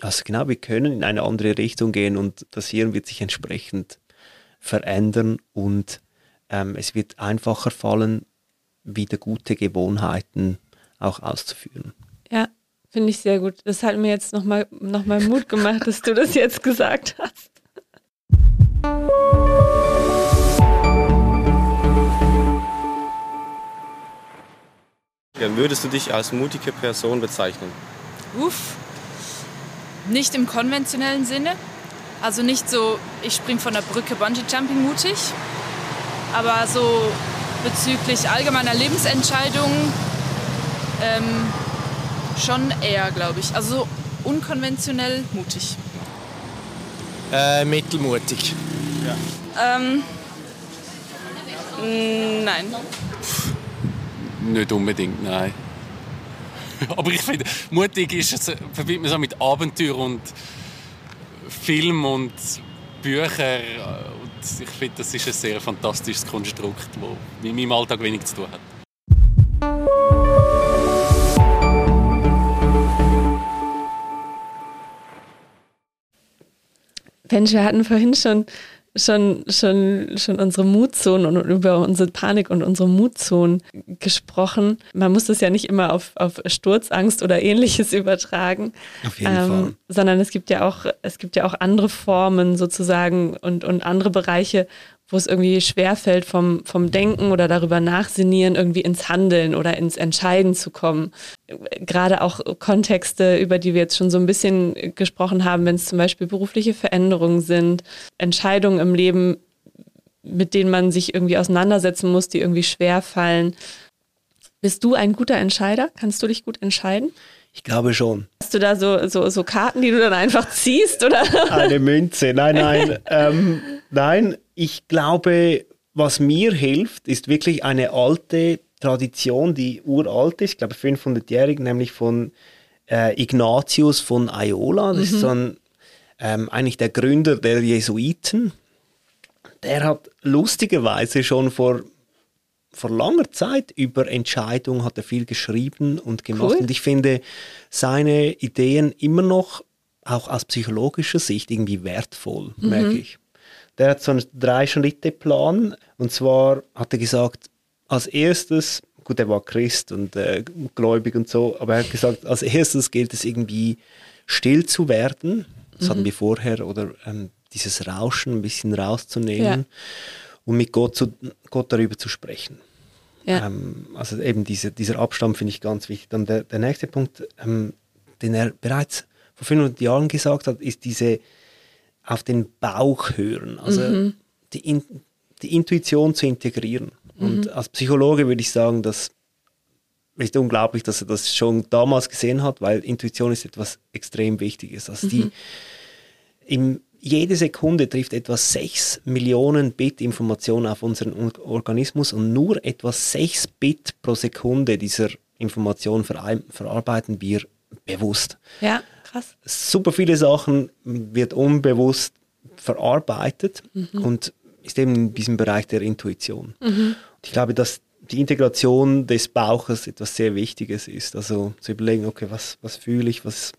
also genau, wir können in eine andere Richtung gehen und das Hirn wird sich entsprechend verändern und ähm, es wird einfacher fallen, wieder gute Gewohnheiten auch auszuführen. ja, finde ich sehr gut. Das hat mir jetzt nochmal noch mal Mut gemacht, dass du das jetzt gesagt hast. Ja, Würdest du dich als mutige Person bezeichnen? Uff. Nicht im konventionellen Sinne. Also nicht so, ich spring von der Brücke Bungee Jumping mutig. Aber so bezüglich allgemeiner Lebensentscheidungen ähm, schon eher, glaube ich. Also so unkonventionell mutig. Äh, mittelmutig. Ähm, Mm, nein. Nicht unbedingt, nein. <laughs> Aber ich finde, mutig ist es, verbindet man so mit Abenteuer und Film und Bücher. Ich finde, das ist ein sehr fantastisches Konstrukt, das mit meinem Alltag wenig zu tun hat. Mensch, wir hatten vorhin schon schon, schon, schon unsere Mutzonen und über unsere Panik und unsere Mutzonen gesprochen. Man muss das ja nicht immer auf, auf Sturzangst oder ähnliches <laughs> übertragen. Auf jeden ähm, Fall. Sondern es gibt ja auch, es gibt ja auch andere Formen sozusagen und, und andere Bereiche, wo es irgendwie schwerfällt, vom, vom Denken oder darüber nachsinieren, irgendwie ins Handeln oder ins Entscheiden zu kommen. Gerade auch Kontexte, über die wir jetzt schon so ein bisschen gesprochen haben, wenn es zum Beispiel berufliche Veränderungen sind, Entscheidungen im Leben, mit denen man sich irgendwie auseinandersetzen muss, die irgendwie schwerfallen. Bist du ein guter Entscheider? Kannst du dich gut entscheiden? Ich glaube schon. Hast du da so, so, so Karten, die du dann einfach ziehst? Oder? Eine Münze. Nein, nein. <laughs> ähm, nein, ich glaube, was mir hilft, ist wirklich eine alte Tradition, die uralt ist, ich glaube 500-jährig, nämlich von äh, Ignatius von Aiola. Das mhm. ist so ein, ähm, eigentlich der Gründer der Jesuiten. Der hat lustigerweise schon vor, vor langer Zeit über Entscheidungen hat er viel geschrieben und gemacht. Cool. Und ich finde seine Ideen immer noch auch aus psychologischer Sicht irgendwie wertvoll, mhm. merke ich. Der hat so einen Drei-Schritte-Plan. Und zwar hat er gesagt, als erstes, gut, er war Christ und äh, gläubig und so, aber er hat gesagt, als erstes gilt es irgendwie still zu werden. Das mhm. hatten wir vorher, oder ähm, dieses Rauschen ein bisschen rauszunehmen ja. und mit Gott, zu, Gott darüber zu sprechen. Ja. Ähm, also eben diese, dieser Abstand finde ich ganz wichtig. Dann der, der nächste Punkt, ähm, den er bereits vor 500 Jahren gesagt hat, ist diese auf den Bauch hören, also mhm. die, In die Intuition zu integrieren. Mhm. Und als Psychologe würde ich sagen, das ist unglaublich, dass er das schon damals gesehen hat, weil Intuition ist etwas extrem Wichtiges. Also die, mhm. im, jede Sekunde trifft etwa 6 Millionen Bit Information auf unseren Organismus und nur etwa 6 Bit pro Sekunde dieser Information verarbeiten wir bewusst. Ja. Krass. Super viele Sachen wird unbewusst verarbeitet mhm. und ist eben in diesem Bereich der Intuition. Mhm. Ich glaube, dass die Integration des Bauches etwas sehr Wichtiges ist. Also zu überlegen, okay, was, was fühle ich, was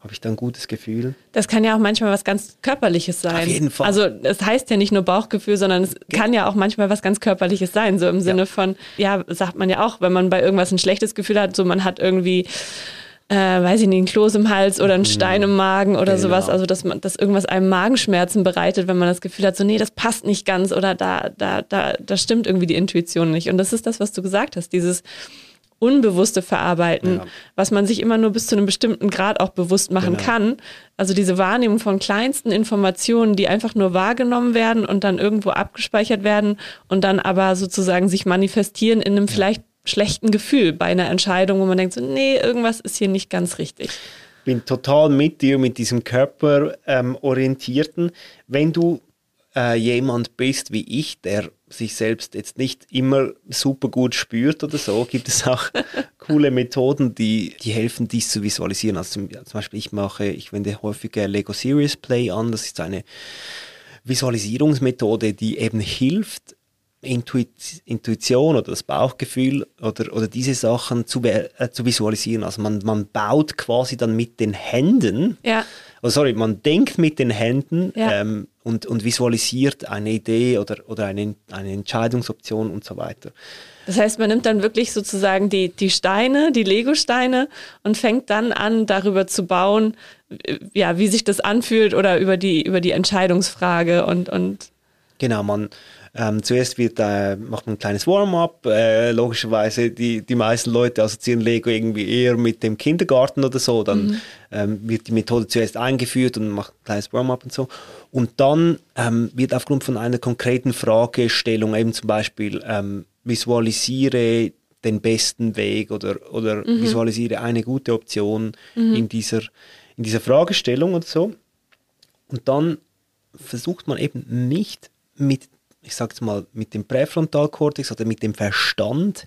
habe ich da ein gutes Gefühl. Das kann ja auch manchmal was ganz Körperliches sein. Auf jeden Fall. Also es heißt ja nicht nur Bauchgefühl, sondern es ja. kann ja auch manchmal was ganz Körperliches sein. So im Sinne ja. von, ja, sagt man ja auch, wenn man bei irgendwas ein schlechtes Gefühl hat, so man hat irgendwie äh, weiß ich nicht, ein Kloß im Hals oder ein Stein im Magen oder genau. sowas. Also, dass man, dass irgendwas einem Magenschmerzen bereitet, wenn man das Gefühl hat, so, nee, das passt nicht ganz oder da, da, da, da stimmt irgendwie die Intuition nicht. Und das ist das, was du gesagt hast, dieses unbewusste Verarbeiten, ja. was man sich immer nur bis zu einem bestimmten Grad auch bewusst machen genau. kann. Also diese Wahrnehmung von kleinsten Informationen, die einfach nur wahrgenommen werden und dann irgendwo abgespeichert werden und dann aber sozusagen sich manifestieren in einem ja. vielleicht schlechten Gefühl bei einer Entscheidung, wo man denkt, so, nee, irgendwas ist hier nicht ganz richtig. Ich bin total mit dir, mit diesem körperorientierten. Ähm, Wenn du äh, jemand bist wie ich, der sich selbst jetzt nicht immer super gut spürt oder so, gibt es auch <laughs> coole Methoden, die, die helfen, dies zu visualisieren. Also zum, zum Beispiel, ich mache, ich wende häufiger Lego Serious Play an. Das ist eine Visualisierungsmethode, die eben hilft, Intuition oder das Bauchgefühl oder, oder diese Sachen zu, äh, zu visualisieren. Also man, man baut quasi dann mit den Händen, ja. oh sorry, man denkt mit den Händen ja. ähm, und, und visualisiert eine Idee oder, oder eine, eine Entscheidungsoption und so weiter. Das heißt, man nimmt dann wirklich sozusagen die, die Steine, die Lego-Steine und fängt dann an, darüber zu bauen, ja, wie sich das anfühlt oder über die, über die Entscheidungsfrage und, und Genau, man, ähm, zuerst wird, äh, macht man ein kleines Warm-up. Äh, logischerweise, die, die meisten Leute assoziieren Lego irgendwie eher mit dem Kindergarten oder so. Dann mhm. ähm, wird die Methode zuerst eingeführt und macht ein kleines Warm-up und so. Und dann ähm, wird aufgrund von einer konkreten Fragestellung, eben zum Beispiel, ähm, visualisiere den besten Weg oder, oder mhm. visualisiere eine gute Option mhm. in, dieser, in dieser Fragestellung und so. Und dann versucht man eben nicht mit ich sag's mal, mit dem Präfrontalkortex oder mit dem Verstand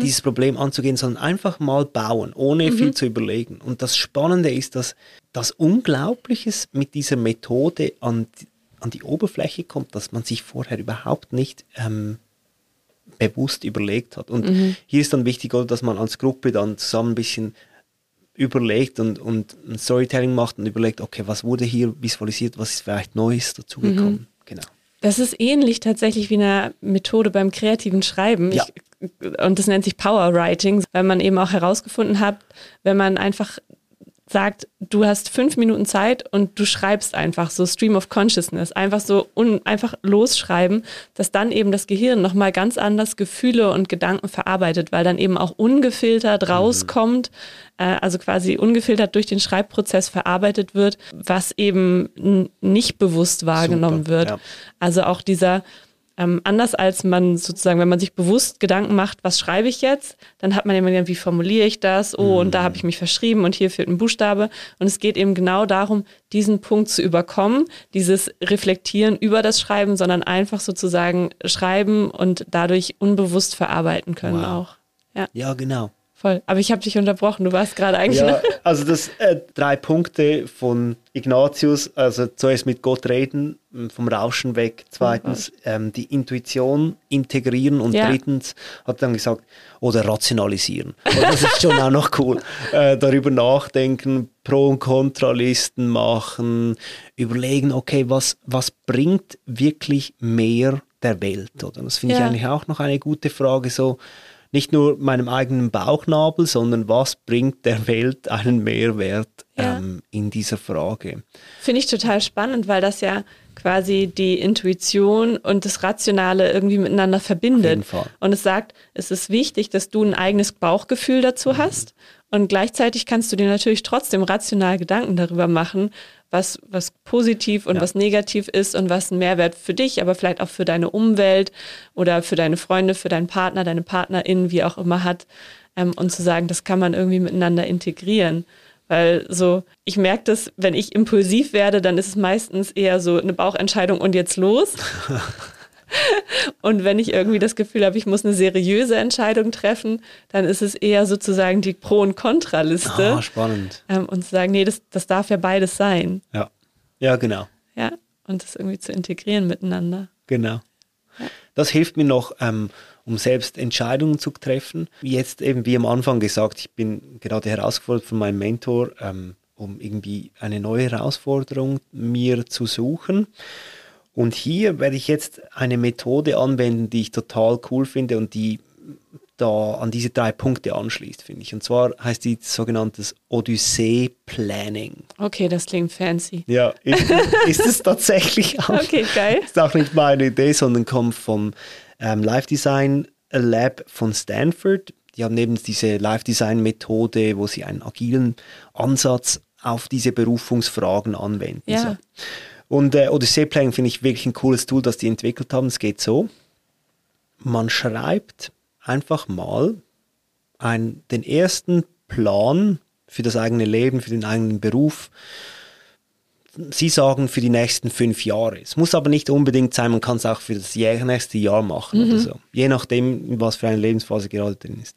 dieses Problem anzugehen, sondern einfach mal bauen, ohne viel zu überlegen. Und das Spannende ist, dass das Unglaubliches mit dieser Methode an, die- an die Oberfläche kommt, dass man sich vorher überhaupt nicht ähm, bewusst überlegt hat. Und hier ist dann wichtig, dass man als Gruppe dann zusammen ein bisschen überlegt und, und ein Storytelling macht und überlegt, okay, was wurde hier visualisiert, was ist vielleicht Neues dazugekommen. Genau. Das ist ähnlich tatsächlich wie eine Methode beim kreativen Schreiben. Ja. Ich, und das nennt sich Power Writing, weil man eben auch herausgefunden hat, wenn man einfach sagt, du hast fünf Minuten Zeit und du schreibst einfach so Stream of Consciousness, einfach so un, einfach losschreiben, dass dann eben das Gehirn nochmal ganz anders Gefühle und Gedanken verarbeitet, weil dann eben auch ungefiltert rauskommt, äh, also quasi ungefiltert durch den Schreibprozess verarbeitet wird, was eben nicht bewusst wahrgenommen Super, wird. ja. Also auch dieser, ähm, anders als man sozusagen, wenn man sich bewusst Gedanken macht, was schreibe ich jetzt, dann hat man immer gedacht, wie formuliere ich das? Oh, und da habe ich mich verschrieben und hier fehlt ein Buchstabe. Und es geht eben genau darum, diesen Punkt zu überkommen, dieses Reflektieren über das Schreiben, sondern einfach sozusagen schreiben und dadurch unbewusst verarbeiten können Wow. auch. Ja, Ja, genau. Voll. Aber ich habe dich unterbrochen. Du warst gerade eigentlich. Ja, also das äh, drei Punkte von Ignatius, also zuerst mit Gott reden, vom Rauschen weg, zweitens ähm, die Intuition integrieren und Ja. drittens hat er dann gesagt, oder rationalisieren. <laughs> Und das ist schon auch noch cool. Äh, darüber nachdenken, Pro- und Kontralisten machen, überlegen, okay, was, was bringt wirklich mehr der Welt? Oder? Das finde ich Ja. eigentlich auch noch eine gute Frage, so nicht nur meinem eigenen Bauchnabel, sondern was bringt der Welt einen Mehrwert Ja. ähm, in dieser Frage? Finde ich total spannend, weil das ja quasi die Intuition und das Rationale irgendwie miteinander verbindet. jeden Fall. Und es sagt, es ist wichtig, dass du ein eigenes Bauchgefühl dazu hast. Und gleichzeitig kannst du dir natürlich trotzdem rational Gedanken darüber machen, was, was positiv und Ja. was negativ ist und was ein Mehrwert für dich, aber vielleicht auch für deine Umwelt oder für deine Freunde, für deinen Partner, deine Partnerin, wie auch immer hat. Ähm, und zu sagen, das kann man irgendwie miteinander integrieren. Weil so, ich merke das, wenn ich impulsiv werde, dann ist es meistens eher so eine Bauchentscheidung und jetzt los. <laughs> und wenn ich irgendwie das Gefühl habe, ich muss eine seriöse Entscheidung treffen, dann ist es eher sozusagen die Pro- und Kontraliste. Ah, spannend. ähm, und zu sagen, nee, das, das darf ja beides sein. Ja. Ja, genau. Ja. Und das irgendwie zu integrieren miteinander. Genau. Das hilft mir noch, ähm, um selbst Entscheidungen zu treffen. Jetzt eben wie am Anfang gesagt, ich bin gerade herausgefordert von meinem Mentor, ähm, um irgendwie eine neue Herausforderung mir zu suchen. Und hier werde ich jetzt eine Methode anwenden, die ich total cool finde und die da an diese drei Punkte anschließt, finde ich. Und zwar heißt die sogenanntes Odyssee Planning. Okay, das klingt fancy. Ja, ist, ist es tatsächlich auch. Okay, geil. <laughs> ist auch nicht meine Idee, sondern kommt vom ähm, Live Design Lab von Stanford. Die haben eben diese Live Design Methode, wo sie einen agilen Ansatz auf diese Berufungsfragen anwenden. Ja. So. Und äh, Odyssey Planning finde ich wirklich ein cooles Tool, das die entwickelt haben. Es geht so: Man schreibt einfach mal ein, den ersten Plan für das eigene Leben, für den eigenen Beruf. Sie sagen für die nächsten fünf Jahre. Es muss aber nicht unbedingt sein, man kann es auch für das nächste Jahr machen oder so. Je nachdem, in was für eine Lebensphase gerade drin ist.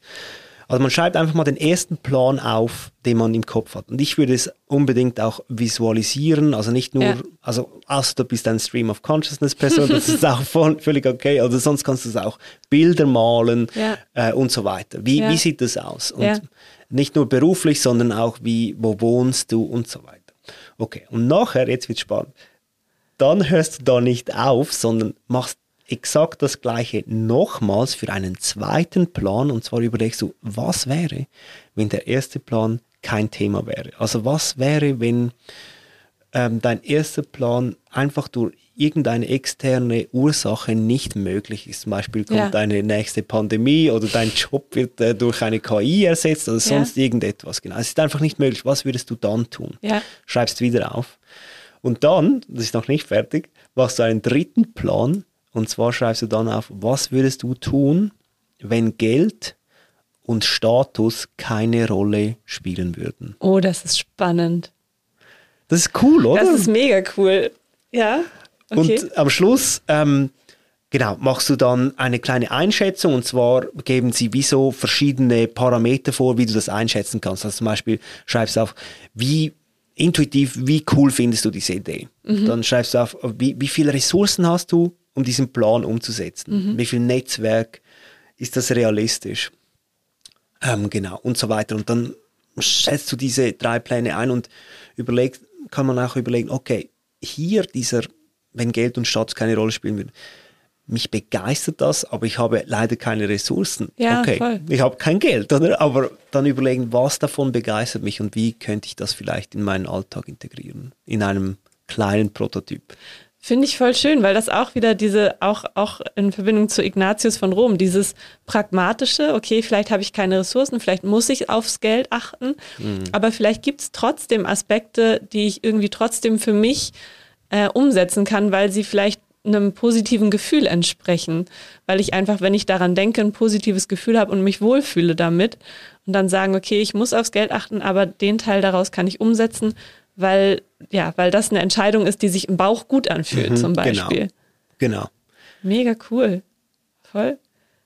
Also man schreibt einfach mal den ersten Plan auf, den man im Kopf hat. Und ich würde es unbedingt auch visualisieren, also nicht nur, Ja. also außer du bist ein Stream of Consciousness Person, das ist auch <laughs> voll, völlig okay. Also sonst kannst du es auch Bilder malen Ja. äh, und so weiter. Wie, Ja. wie sieht das aus? Und nicht nur beruflich, sondern auch wie, wo wohnst du und so weiter. Okay, und nachher, jetzt wird spannend, dann hörst du da nicht auf, sondern machst exakt das gleiche nochmals für einen zweiten Plan und zwar überlegst du, was wäre, wenn der erste Plan kein Thema wäre? Also was wäre, wenn ähm, dein erster Plan einfach durch irgendeine externe Ursache nicht möglich ist. Zum Beispiel kommt Ja. eine nächste Pandemie oder dein Job wird äh, durch eine KI ersetzt oder sonst irgendetwas. Genau. Es ist einfach nicht möglich. Was würdest du dann tun? Ja. Schreibst wieder auf. Und dann, das ist noch nicht fertig, machst du einen dritten Plan und zwar schreibst du dann auf, was würdest du tun, wenn Geld und Status keine Rolle spielen würden. Oh, das ist spannend. Das ist cool, oder? Das ist mega cool. Ja. Okay. Und am Schluss ähm, Genau, machst du dann eine kleine Einschätzung und zwar geben sie wie so verschiedene Parameter vor, wie du das einschätzen kannst. Also zum Beispiel schreibst du auf, wie intuitiv, wie cool findest du diese Idee. Mhm. Dann schreibst du auf, wie, wie viele Ressourcen hast du, um diesen Plan umzusetzen. Mhm. Wie viel Netzwerk ist das realistisch. Ähm, genau, und so weiter. Und dann schätzt du diese drei Pläne ein und überlegst, kann man auch überlegen, okay, hier dieser, wenn Geld und Status keine Rolle spielen würden, mich begeistert das, aber ich habe leider keine Ressourcen. Ja, okay, voll. ich habe kein Geld, oder? Aber dann überlegen, was davon begeistert mich und wie könnte ich das vielleicht in meinen Alltag integrieren, in einem kleinen Prototyp. Finde ich voll schön, weil das auch wieder diese, auch, auch in Verbindung zu Ignatius von Rom, dieses pragmatische, okay, vielleicht habe ich keine Ressourcen, vielleicht muss ich aufs Geld achten, mhm. aber vielleicht gibt es trotzdem Aspekte, die ich irgendwie trotzdem für mich äh, umsetzen kann, weil sie vielleicht einem positiven Gefühl entsprechen, weil ich einfach, wenn ich daran denke, ein positives Gefühl habe und mich wohlfühle damit und dann sagen, okay, ich muss aufs Geld achten, aber den Teil daraus kann ich umsetzen, weil ja, weil das eine Entscheidung ist, die sich im Bauch gut anfühlt, mhm, zum genau. Beispiel. Genau. genau. Mega cool. Voll.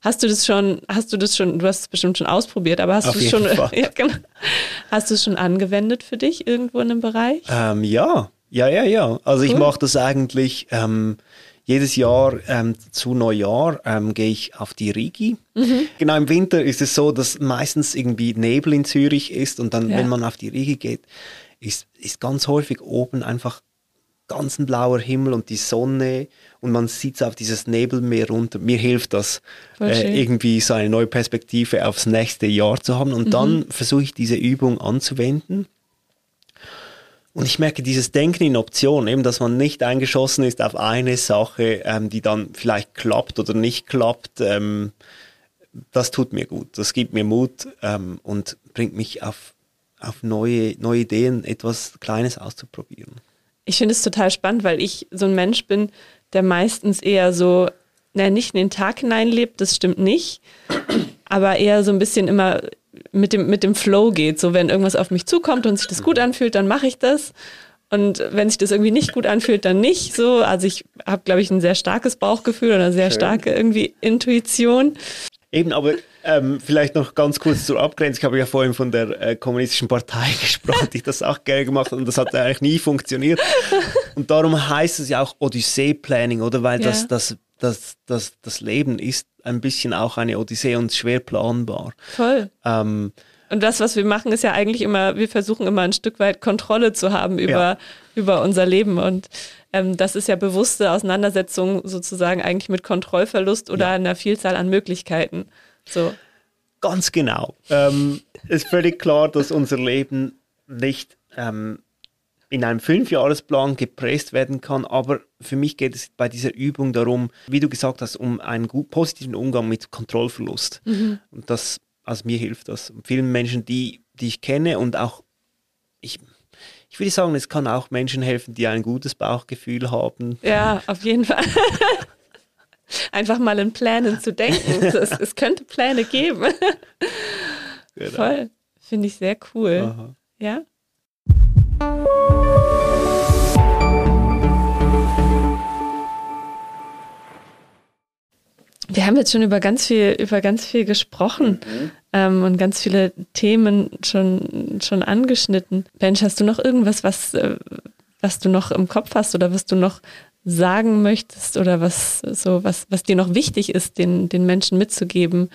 Hast du das schon, hast du das schon, du hast es bestimmt schon ausprobiert, aber hast du es schon, <laughs> ja, genau. hast du es schon angewendet für dich irgendwo in einem Bereich? Ähm, ja, ja, ja, ja. Also cool. ich mache das eigentlich ähm, jedes Jahr ähm, zu Neujahr ähm, gehe ich auf die Rigi. Mhm. Genau im Winter ist es so, dass meistens irgendwie Nebel in Zürich ist und dann, ja. wenn man auf die Rigi geht, ist, ist ganz häufig oben einfach ganz ein blauer Himmel und die Sonne und man sieht auf dieses Nebelmeer runter. Mir hilft das, äh, irgendwie so eine neue Perspektive aufs nächste Jahr zu haben und mhm. dann versuche ich diese Übung anzuwenden und ich merke dieses Denken in Optionen, eben, dass man nicht eingeschossen ist auf eine Sache, ähm, die dann vielleicht klappt oder nicht klappt. Ähm, das tut mir gut. Das gibt mir Mut ähm, und bringt mich auf, auf neue, neue Ideen, etwas Kleines auszuprobieren. Ich finde es total spannend, weil ich so ein Mensch bin, der meistens eher so, naja, nicht in den Tag hineinlebt, das stimmt nicht, aber eher so ein bisschen immer mit dem, mit dem Flow geht. So, wenn irgendwas auf mich zukommt und sich das gut anfühlt, dann mache ich das. Und wenn sich das irgendwie nicht gut anfühlt, dann nicht so. Also ich habe, glaube ich, ein sehr starkes Bauchgefühl oder eine sehr Schön. starke irgendwie Intuition. Eben, aber ähm, vielleicht noch ganz kurz zur Abgrenzung. Ich habe ja vorhin von der äh, kommunistischen Partei <laughs> gesprochen, die das auch gerne gemacht hat und das hat eigentlich nie funktioniert. Und darum heißt es ja auch Odyssee-Planning, oder? Weil ja. das, das, das, das, das Leben ist ein bisschen auch eine Odyssee und schwer planbar. Voll. Ähm, und das, was wir machen, ist ja eigentlich immer, wir versuchen immer ein Stück weit Kontrolle zu haben über, ja. über unser Leben. Und ähm, das ist ja bewusste Auseinandersetzung sozusagen eigentlich mit Kontrollverlust oder ja. einer Vielzahl an Möglichkeiten. So. Ganz genau. Ähm, ist völlig klar, dass unser Leben nicht ähm, in einem Fünfjahresplan gepresst werden kann. Aber für mich geht es bei dieser Übung darum, wie du gesagt hast, um einen gut, positiven Umgang mit Kontrollverlust. Mhm. Und das, also mir hilft das. Und vielen Menschen, die, die ich kenne und auch ich, ich würde sagen, es kann auch Menschen helfen, die ein gutes Bauchgefühl haben. Ja, auf jeden Fall. <laughs> Einfach mal in Plänen zu denken. Es, es könnte Pläne geben. Genau. Voll. Finde ich sehr cool. Aha. Ja. Wir haben jetzt schon über ganz viel, über ganz viel gesprochen mhm. ähm, und ganz viele Themen schon, schon angeschnitten. Bench, hast du noch irgendwas, was, äh, was du noch im Kopf hast oder was du noch sagen möchtest oder was so, was, was dir noch wichtig ist, den, den Menschen mitzugeben?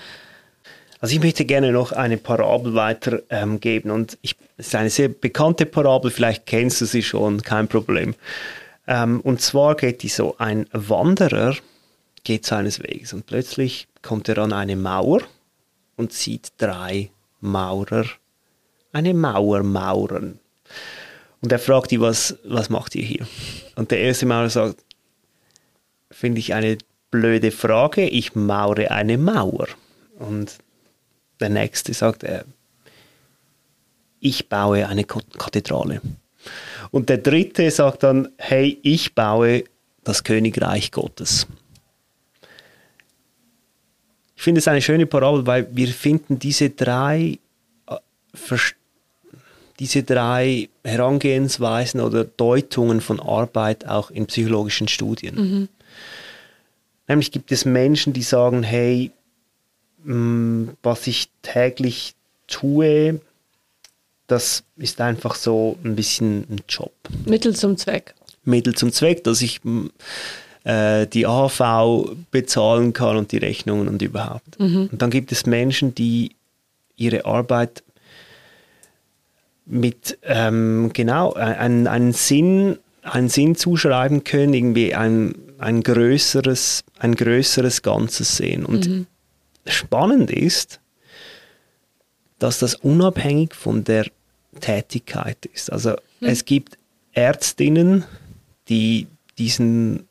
Also ich möchte gerne noch eine Parabel weitergeben ähm, und ich, es ist eine sehr bekannte Parabel, vielleicht kennst du sie schon, kein Problem. Ähm, und zwar geht die so, ein Wanderer geht seines Weges und plötzlich kommt er an eine Mauer und sieht drei Maurer, eine Mauer mauern. Und er fragt die, was, was macht ihr hier? Und der erste Maurer sagt, finde ich eine blöde Frage, ich maure eine Mauer. Und der nächste sagt, äh, ich baue eine Kathedrale. Und der dritte sagt dann, hey, ich baue das Königreich Gottes. Ich finde es eine schöne Parabel, weil wir finden diese drei, äh, diese drei Herangehensweisen oder Deutungen von Arbeit auch in psychologischen Studien. Mhm. Nämlich gibt es Menschen, die sagen, hey, mh, was ich täglich tue, das ist einfach so ein bisschen ein Job. Mittel zum Zweck. Mittel zum Zweck, dass ich mh, äh, die AHV bezahlen kann und die Rechnungen und überhaupt. Und dann gibt es Menschen, die ihre Arbeit mit ähm, genau einen, einen Sinn einen Sinn zuschreiben können, irgendwie ein, ein größeres ein größeres Ganzes sehen. Und spannend ist, dass das unabhängig von der Tätigkeit ist. Also es gibt Ärztinnen, die diesen,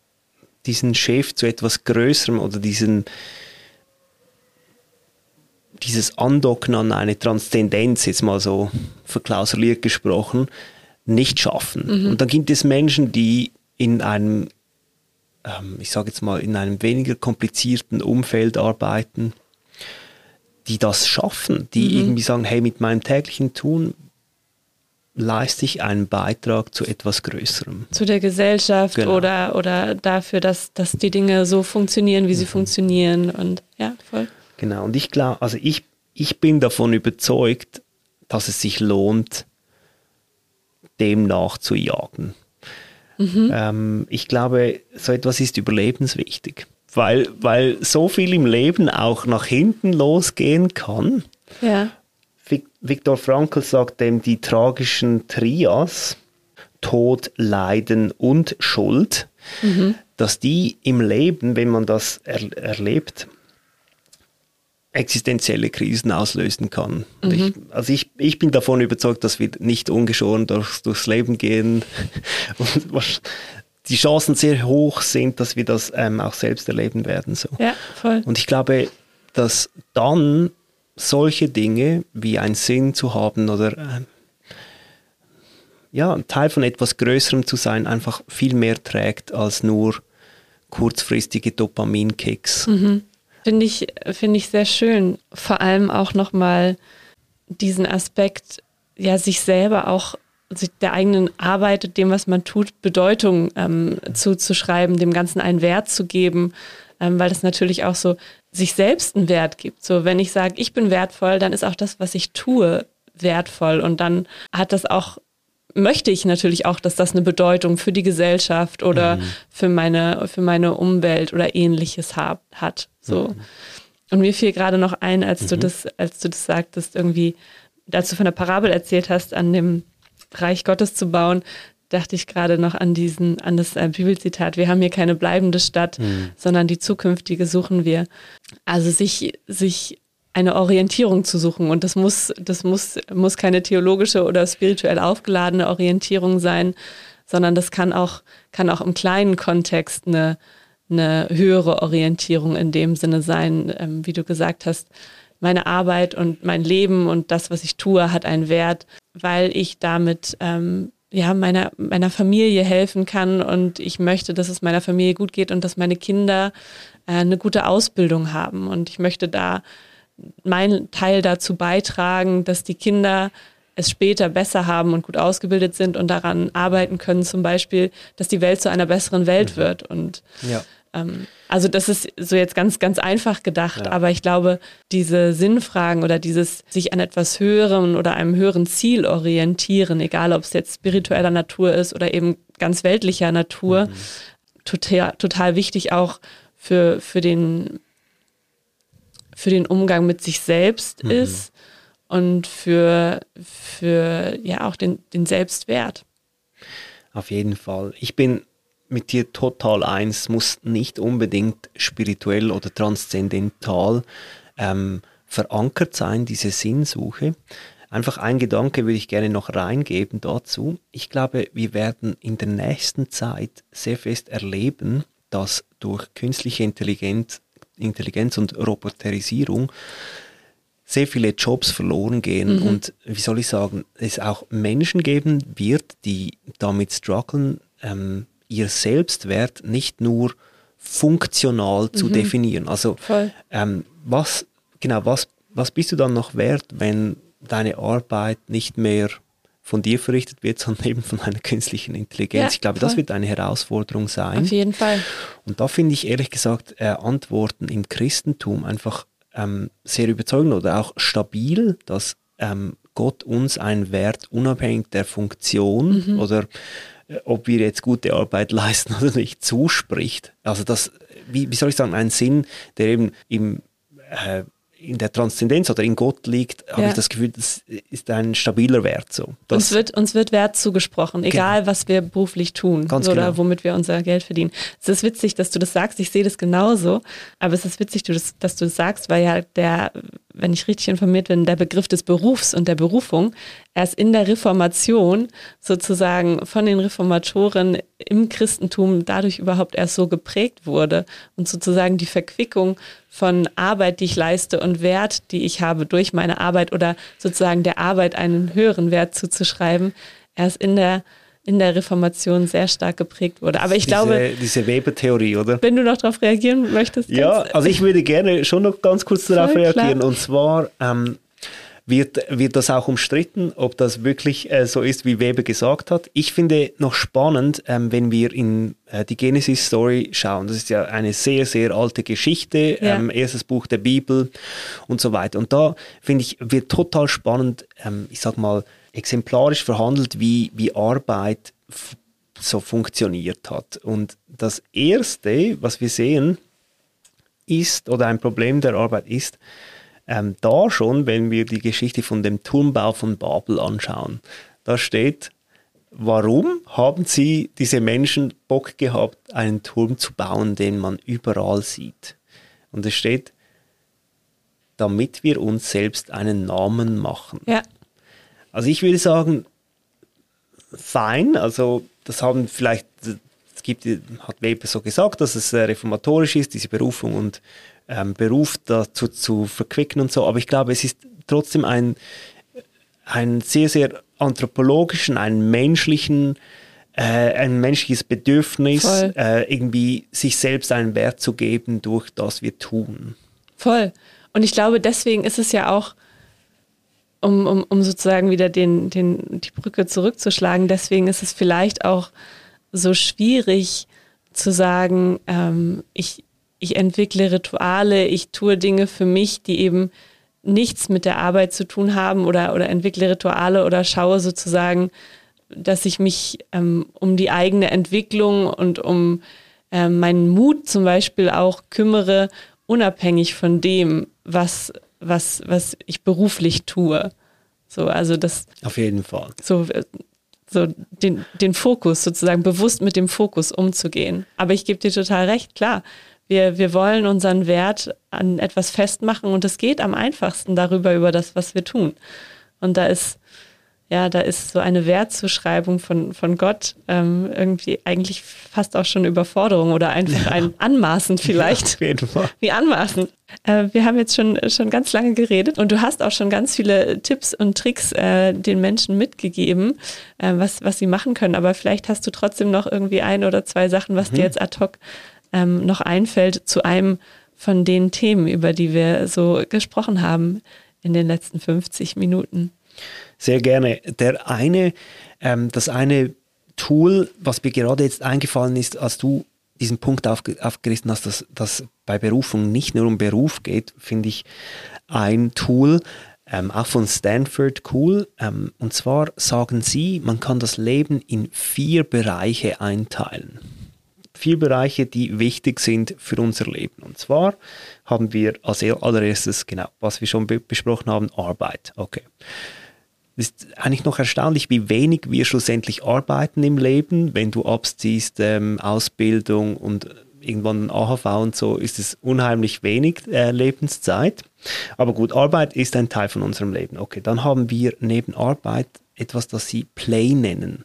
diesen Chef zu etwas Größerem oder diesen, dieses Andocken an eine Transzendenz, jetzt mal so verklausuliert gesprochen, nicht schaffen. Und dann gibt es Menschen, die in einem, ähm, ich sage jetzt mal, in einem weniger komplizierten Umfeld arbeiten, die das schaffen, die irgendwie sagen, hey, mit meinem täglichen Tun leiste ich einen Beitrag zu etwas Größerem. Zu der Gesellschaft Genau. oder, oder dafür, dass, dass die Dinge so funktionieren, wie sie funktionieren. Und ja, voll. Genau, und ich glaube, also ich, ich bin davon überzeugt, dass es sich lohnt, dem nachzujagen. Ähm, ich glaube, so etwas ist überlebenswichtig, weil, weil so viel im Leben auch nach hinten losgehen kann. Ja. Viktor Frankl sagt dem die tragischen Trias, Tod, Leiden und Schuld, dass die im Leben, wenn man das er erlebt, existenzielle Krisen auslösen kann. Und Ich, also ich, ich bin davon überzeugt, dass wir nicht ungeschoren durchs, durchs Leben gehen <laughs> und die Chancen sehr hoch sind, dass wir das ähm, auch selbst erleben werden. So. Ja, voll. Und ich glaube, dass dann solche Dinge wie einen Sinn zu haben oder ähm, ja, ein Teil von etwas Größerem zu sein, einfach viel mehr trägt als nur kurzfristige Dopaminkicks. Finde ich, finde ich sehr schön. Vor allem auch nochmal diesen Aspekt, ja, sich selber auch der eigenen Arbeit, dem, was man tut, Bedeutung ähm, zuzuschreiben, dem Ganzen einen Wert zu geben, ähm, weil das natürlich auch so sich selbst einen Wert gibt. So, wenn ich sage, ich bin wertvoll, dann ist auch das, was ich tue, wertvoll. Und dann hat das auch, möchte ich natürlich auch, dass das eine Bedeutung für die Gesellschaft oder für meine, für meine Umwelt oder ähnliches hab, hat. So. Und mir fiel gerade noch ein, als du das, als du das sagtest, irgendwie, als du von der Parabel erzählt hast, an dem Reich Gottes zu bauen, dachte ich gerade noch an diesen, an das äh, Bibelzitat, wir haben hier keine bleibende Stadt, sondern die zukünftige suchen wir. Also sich, sich eine Orientierung zu suchen. Und das muss, das muss, muss keine theologische oder spirituell aufgeladene Orientierung sein, sondern das kann auch, kann auch im kleinen Kontext eine, eine höhere Orientierung in dem Sinne sein, ähm, wie du gesagt hast, meine Arbeit und mein Leben und das, was ich tue, hat einen Wert, weil ich damit ähm, ja, meiner, meiner Familie helfen kann und ich möchte, dass es meiner Familie gut geht und dass meine Kinder äh, eine gute Ausbildung haben. Und ich möchte da meinen Teil dazu beitragen, dass die Kinder es später besser haben und gut ausgebildet sind und daran arbeiten können, zum Beispiel, dass die Welt zu einer besseren Welt wird. Und Ja. Ähm, also das ist so jetzt ganz, ganz einfach gedacht, aber ich glaube, diese Sinnfragen oder dieses sich an etwas Höherem oder einem höheren Ziel orientieren, egal ob es jetzt spiritueller Natur ist oder eben ganz weltlicher Natur, total, total wichtig auch für, für, den, für den Umgang mit sich selbst ist und für, für ja auch den, den Selbstwert. Auf jeden Fall. Ich bin mit dir total eins, muss nicht unbedingt spirituell oder transzendental ähm, verankert sein, diese Sinnsuche. Einfach ein Gedanke würde ich gerne noch reingeben dazu. Ich glaube, wir werden in der nächsten Zeit sehr fest erleben, dass durch künstliche Intelligenz, Intelligenz und Roboterisierung sehr viele Jobs verloren gehen und wie soll ich sagen, es auch Menschen geben wird, die damit strugglen, ähm, ihr Selbstwert nicht nur funktional zu definieren. Also ähm, was genau was was bist du dann noch wert, wenn deine Arbeit nicht mehr von dir verrichtet wird, <laughs> sondern eben von einer künstlichen Intelligenz. Ja, ich glaube, voll. das wird eine Herausforderung sein. Auf jeden Fall. Und da finde ich ehrlich gesagt äh, Antworten im Christentum einfach ähm, sehr überzeugend oder auch stabil, dass ähm, Gott uns einen Wert unabhängig der Funktion Mhm. oder ob wir jetzt gute Arbeit <laughs> leisten oder nicht zuspricht. Also das, wie, wie soll ich sagen, ein Sinn, der eben im äh, in der Transzendenz oder in Gott liegt, habe Ja. ich das Gefühl, das ist ein stabiler Wert so. Uns wird, uns wird Wert zugesprochen, egal was wir beruflich tun Ganz oder genau. womit wir unser Geld verdienen. Es ist witzig, dass du das sagst, ich sehe das genauso, aber es ist witzig, dass du das sagst, weil ja der, wenn ich richtig informiert bin, der Begriff des Berufs und der Berufung erst in der Reformation sozusagen von den Reformatoren im Christentum dadurch überhaupt erst so geprägt wurde und sozusagen die Verquickung von Arbeit, die ich leiste und Wert, die ich habe durch meine Arbeit oder sozusagen der Arbeit einen höheren Wert zuzuschreiben, erst in der, in der Reformation sehr stark geprägt wurde. Aber ich diese, glaube, diese Weber-Theorie, oder? wenn du noch darauf reagieren möchtest, Ja, also ich würde gerne schon noch ganz kurz darauf Voll klar. reagieren. Und zwar ähm, wird, wird das auch umstritten, ob das wirklich äh, so ist, wie Weber gesagt hat. Ich finde noch spannend, ähm, wenn wir in äh, die Genesis-Story schauen. Das ist ja eine sehr, sehr alte Geschichte, Ja. ähm, erstes Buch der Bibel und so weiter. Und da finde ich, wird total spannend, ähm, ich sag mal, exemplarisch verhandelt, wie, wie Arbeit so funktioniert hat. Und das Erste, was wir sehen, ist, oder ein Problem der Arbeit ist, ähm, da schon, wenn wir die Geschichte von dem Turmbau von Babel anschauen, da steht, warum haben sie, diese Menschen, Bock gehabt, einen Turm zu bauen, den man überall sieht? Und es steht, damit wir uns selbst einen Namen machen. ja, Also ich würde sagen, fein, also das haben vielleicht, es gibt, hat Weber so gesagt, dass es äh, reformatorisch ist, diese Berufung und ähm, Beruf dazu zu verquicken und so, aber ich glaube, es ist trotzdem ein, ein sehr, sehr anthropologischen, einen menschlichen, äh, ein menschliches Bedürfnis, äh, irgendwie sich selbst einen Wert zu geben durch das wir tun. Voll. Und ich glaube, deswegen ist es ja auch, um, um, um sozusagen wieder den, den, die Brücke zurückzuschlagen, deswegen ist es vielleicht auch so schwierig zu sagen, ähm, ich, ich entwickle Rituale, ich tue Dinge für mich, die eben nichts mit der Arbeit zu tun haben oder, oder entwickle Rituale oder schaue sozusagen, dass ich mich ähm, um die eigene Entwicklung und um ähm, meinen Mut zum Beispiel auch kümmere, unabhängig von dem, was, was, was ich beruflich tue. So, also das, Auf jeden Fall. so, so den, den Fokus sozusagen bewusst mit dem Fokus umzugehen. Aber ich gebe dir total recht, klar. Wir, wir wollen unseren Wert an etwas festmachen und es geht am einfachsten darüber, über das, was wir tun. Und da ist, ja, da ist so eine Wertzuschreibung von, von Gott ähm, irgendwie eigentlich fast auch schon Überforderung oder einfach ein Anmaßen vielleicht. Auf jeden Fall. Wie anmaßend. Äh, wir haben jetzt schon, schon ganz lange geredet und du hast auch schon ganz viele Tipps und Tricks äh, den Menschen mitgegeben, äh, was, was sie machen können. Aber vielleicht hast du trotzdem noch irgendwie ein oder zwei Sachen, was dir jetzt ad hoc ähm, noch einfällt zu einem von den Themen, über die wir so gesprochen haben in den letzten 50 Minuten. Sehr gerne. Der eine, ähm, das eine Tool, was mir gerade jetzt eingefallen ist, als du diesen Punkt aufge aufgerissen hast, dass dass bei Berufung nicht nur um Beruf geht, finde ich ein Tool, ähm, auch von Stanford cool. Ähm, und zwar sagen sie, man kann das Leben in vier Bereiche einteilen. Vier Bereiche, die wichtig sind für unser Leben. Und zwar haben wir als allererstes, genau, was wir schon be besprochen haben, Arbeit. Okay. Es ist eigentlich noch erstaunlich, wie wenig wir schlussendlich arbeiten im Leben. Wenn du abziehst, ähm, Ausbildung und irgendwann AHV und so, ist es unheimlich wenig äh, Lebenszeit. Aber gut, Arbeit ist ein Teil von unserem Leben. Okay, dann haben wir neben Arbeit etwas, das sie Play nennen.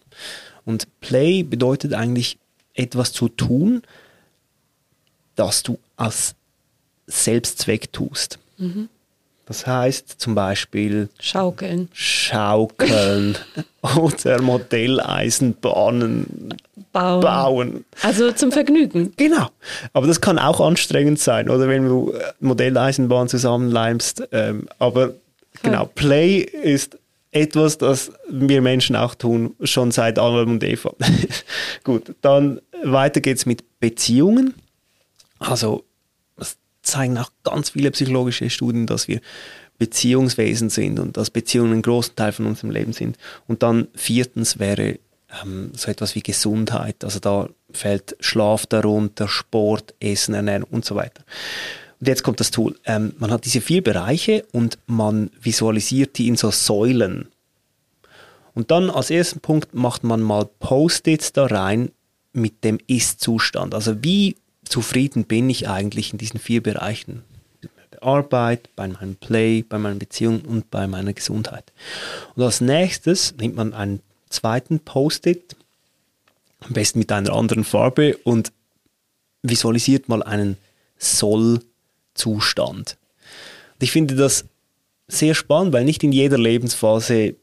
Und Play bedeutet eigentlich etwas zu tun, das du als Selbstzweck tust. Das heißt zum Beispiel Schaukeln. Schaukeln <laughs> oder Modelleisenbahnen Bauen. bauen. Also zum Vergnügen. Genau. Aber das kann auch anstrengend sein, oder wenn du äh, Modelleisenbahn zusammenleimst. Ähm, aber genau, Play ist etwas, das wir Menschen auch tun, schon seit Adam und Eva. <laughs> Gut, dann weiter geht's mit Beziehungen. Also, zeigen auch ganz viele psychologische Studien, dass wir Beziehungswesen sind und dass Beziehungen ein großer Teil von unserem Leben sind. Und dann viertens wäre ähm, so etwas wie Gesundheit. Also da fällt Schlaf darunter, Sport, Essen, Ernährung und so weiter. Und jetzt kommt das Tool. Ähm, man hat diese vier Bereiche und man visualisiert die in so Säulen. Und dann als ersten Punkt macht man mal Post-its da rein mit dem Ist-Zustand. Also wie zufrieden bin ich eigentlich in diesen vier Bereichen? Bei Arbeit, bei meinem Play, bei meinen Beziehungen und bei meiner Gesundheit. Und als nächstes nimmt man einen zweiten Post-it, am besten mit einer anderen Farbe und visualisiert mal einen Soll-Zustand. ich finde das sehr spannend, weil nicht in jeder Lebensphase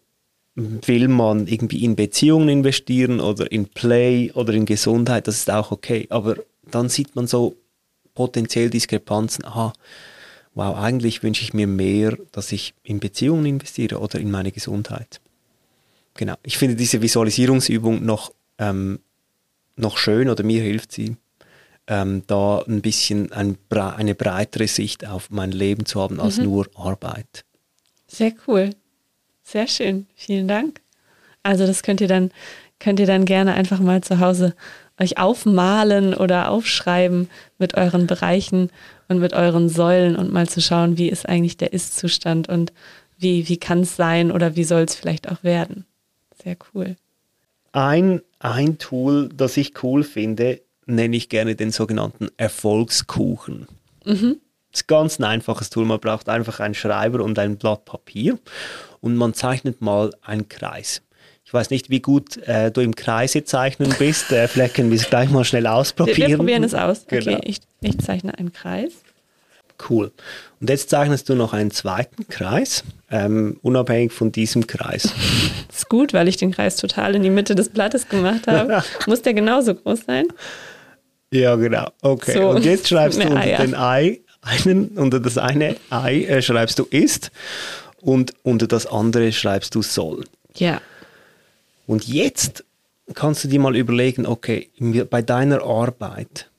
will man irgendwie in Beziehungen investieren oder in Play oder in Gesundheit, das ist auch okay. Aber dann sieht man so potenziell Diskrepanzen. Aha, wow, eigentlich wünsche ich mir mehr, dass ich in Beziehungen investiere oder in meine Gesundheit. Genau. Ich finde diese Visualisierungsübung noch, ähm, noch schön oder mir hilft sie, ähm, da ein bisschen ein, eine breitere Sicht auf mein Leben zu haben als mhm. nur Arbeit. Sehr cool. Sehr schön. Vielen Dank. Also das könnt ihr dann, könnt ihr dann gerne einfach mal zu Hause euch aufmalen oder aufschreiben mit euren Bereichen und mit euren Säulen und mal zu schauen, wie ist eigentlich der Ist-Zustand und wie, wie kann es sein oder wie soll es vielleicht auch werden. Sehr cool. Ein, ein Tool, das ich cool finde, nenne ich gerne den sogenannten Erfolgskuchen. Mhm. Das ist ganz ein einfaches Tool. Man braucht einfach einen Schreiber und ein Blatt Papier und man zeichnet mal einen Kreis. Ich weiß nicht, wie gut äh, du im Kreise zeichnen bist. Äh, vielleicht können wir es gleich mal schnell ausprobieren. Wir, wir probieren es aus. Genau. Okay, ich, ich zeichne einen Kreis. Cool. Und jetzt zeichnest du noch einen zweiten Kreis, ähm, unabhängig von diesem Kreis. Das <laughs> ist gut, weil ich den Kreis total in die Mitte des Blattes gemacht habe. <laughs> Muss der genauso groß sein? Ja, genau. Okay. So, und jetzt schreibst du <laughs> unter Eier. den Ei einen, unter das eine Ei äh, schreibst du ist und unter das andere schreibst du soll. Ja. Und jetzt kannst du dir mal überlegen, okay, bei deiner Arbeit,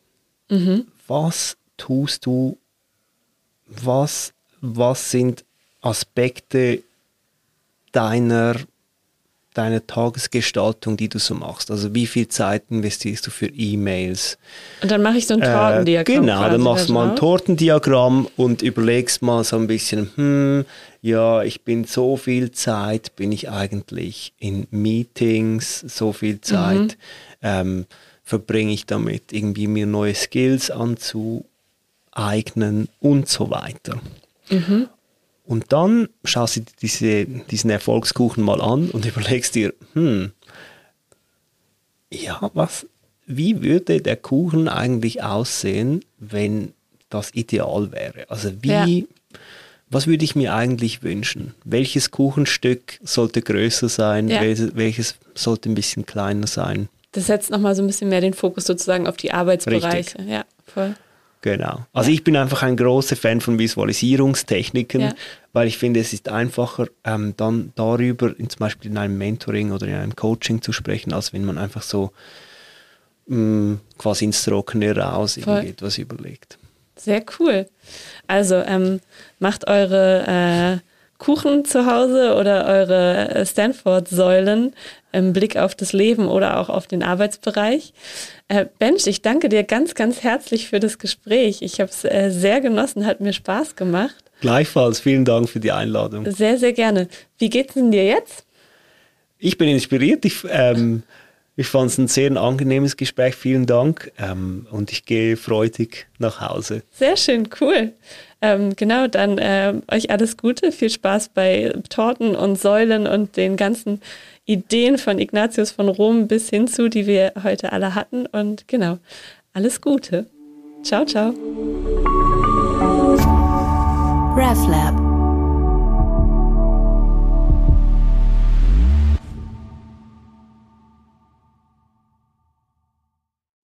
mhm. was tust du was, was sind Aspekte deiner, deiner Tagesgestaltung, die du so machst? Also wie viel Zeit investierst du für E-Mails? Und dann mache ich so ein Tortendiagramm. Äh, genau, dann machst du mal ein Tortendiagramm und überlegst mal so ein bisschen, hm, ja, ich bin so viel Zeit, bin ich eigentlich in Meetings, so viel Zeit mhm. ähm, verbringe ich damit, irgendwie mir neue Skills anzu eignen und so weiter. Mhm. Und dann schaust du dir diese, diesen Erfolgskuchen mal an und <laughs> überlegst dir, hm, ja, was, wie würde der Kuchen eigentlich aussehen, wenn das ideal wäre? Also wie, ja. was würde ich mir eigentlich wünschen? Welches Kuchenstück sollte größer sein? Ja. Welches, welches, sollte ein bisschen kleiner sein? Das setzt nochmal so ein bisschen mehr den Fokus sozusagen auf die Arbeitsbereiche. Richtig. Ja, voll. Genau. Also ich bin einfach ein großer Fan von Visualisierungstechniken, ja. weil ich finde, es ist einfacher, ähm, dann darüber in, zum Beispiel in einem Mentoring oder in einem Coaching zu sprechen, als wenn man einfach so mh, mm, quasi ins Trockene raus Voll. irgendwie etwas überlegt. Sehr cool. Also ähm, macht eure äh, Kuchen zu Hause oder eure äh, Stanford-Säulen im Blick auf das Leben oder auch auf den Arbeitsbereich. Äh, Bench, ich danke dir ganz, ganz herzlich für das Gespräch. Ich habe es äh, sehr genossen, hat mir Spaß gemacht. Gleichfalls, vielen Dank für die Einladung. Sehr, sehr gerne. Wie geht's denn dir jetzt? Ich bin inspiriert. Ich, ähm, ich fand es ein sehr angenehmes Gespräch. Vielen Dank. Ähm, und ich gehe freudig nach Hause. Sehr schön, cool. Ähm, genau, dann äh, euch alles Gute, viel Spaß bei Torten und Säulen und den ganzen Ideen von Ignatius von Rom bis hin zu, die wir heute alle hatten. Und genau, alles Gute. Ciao, ciao. RefLab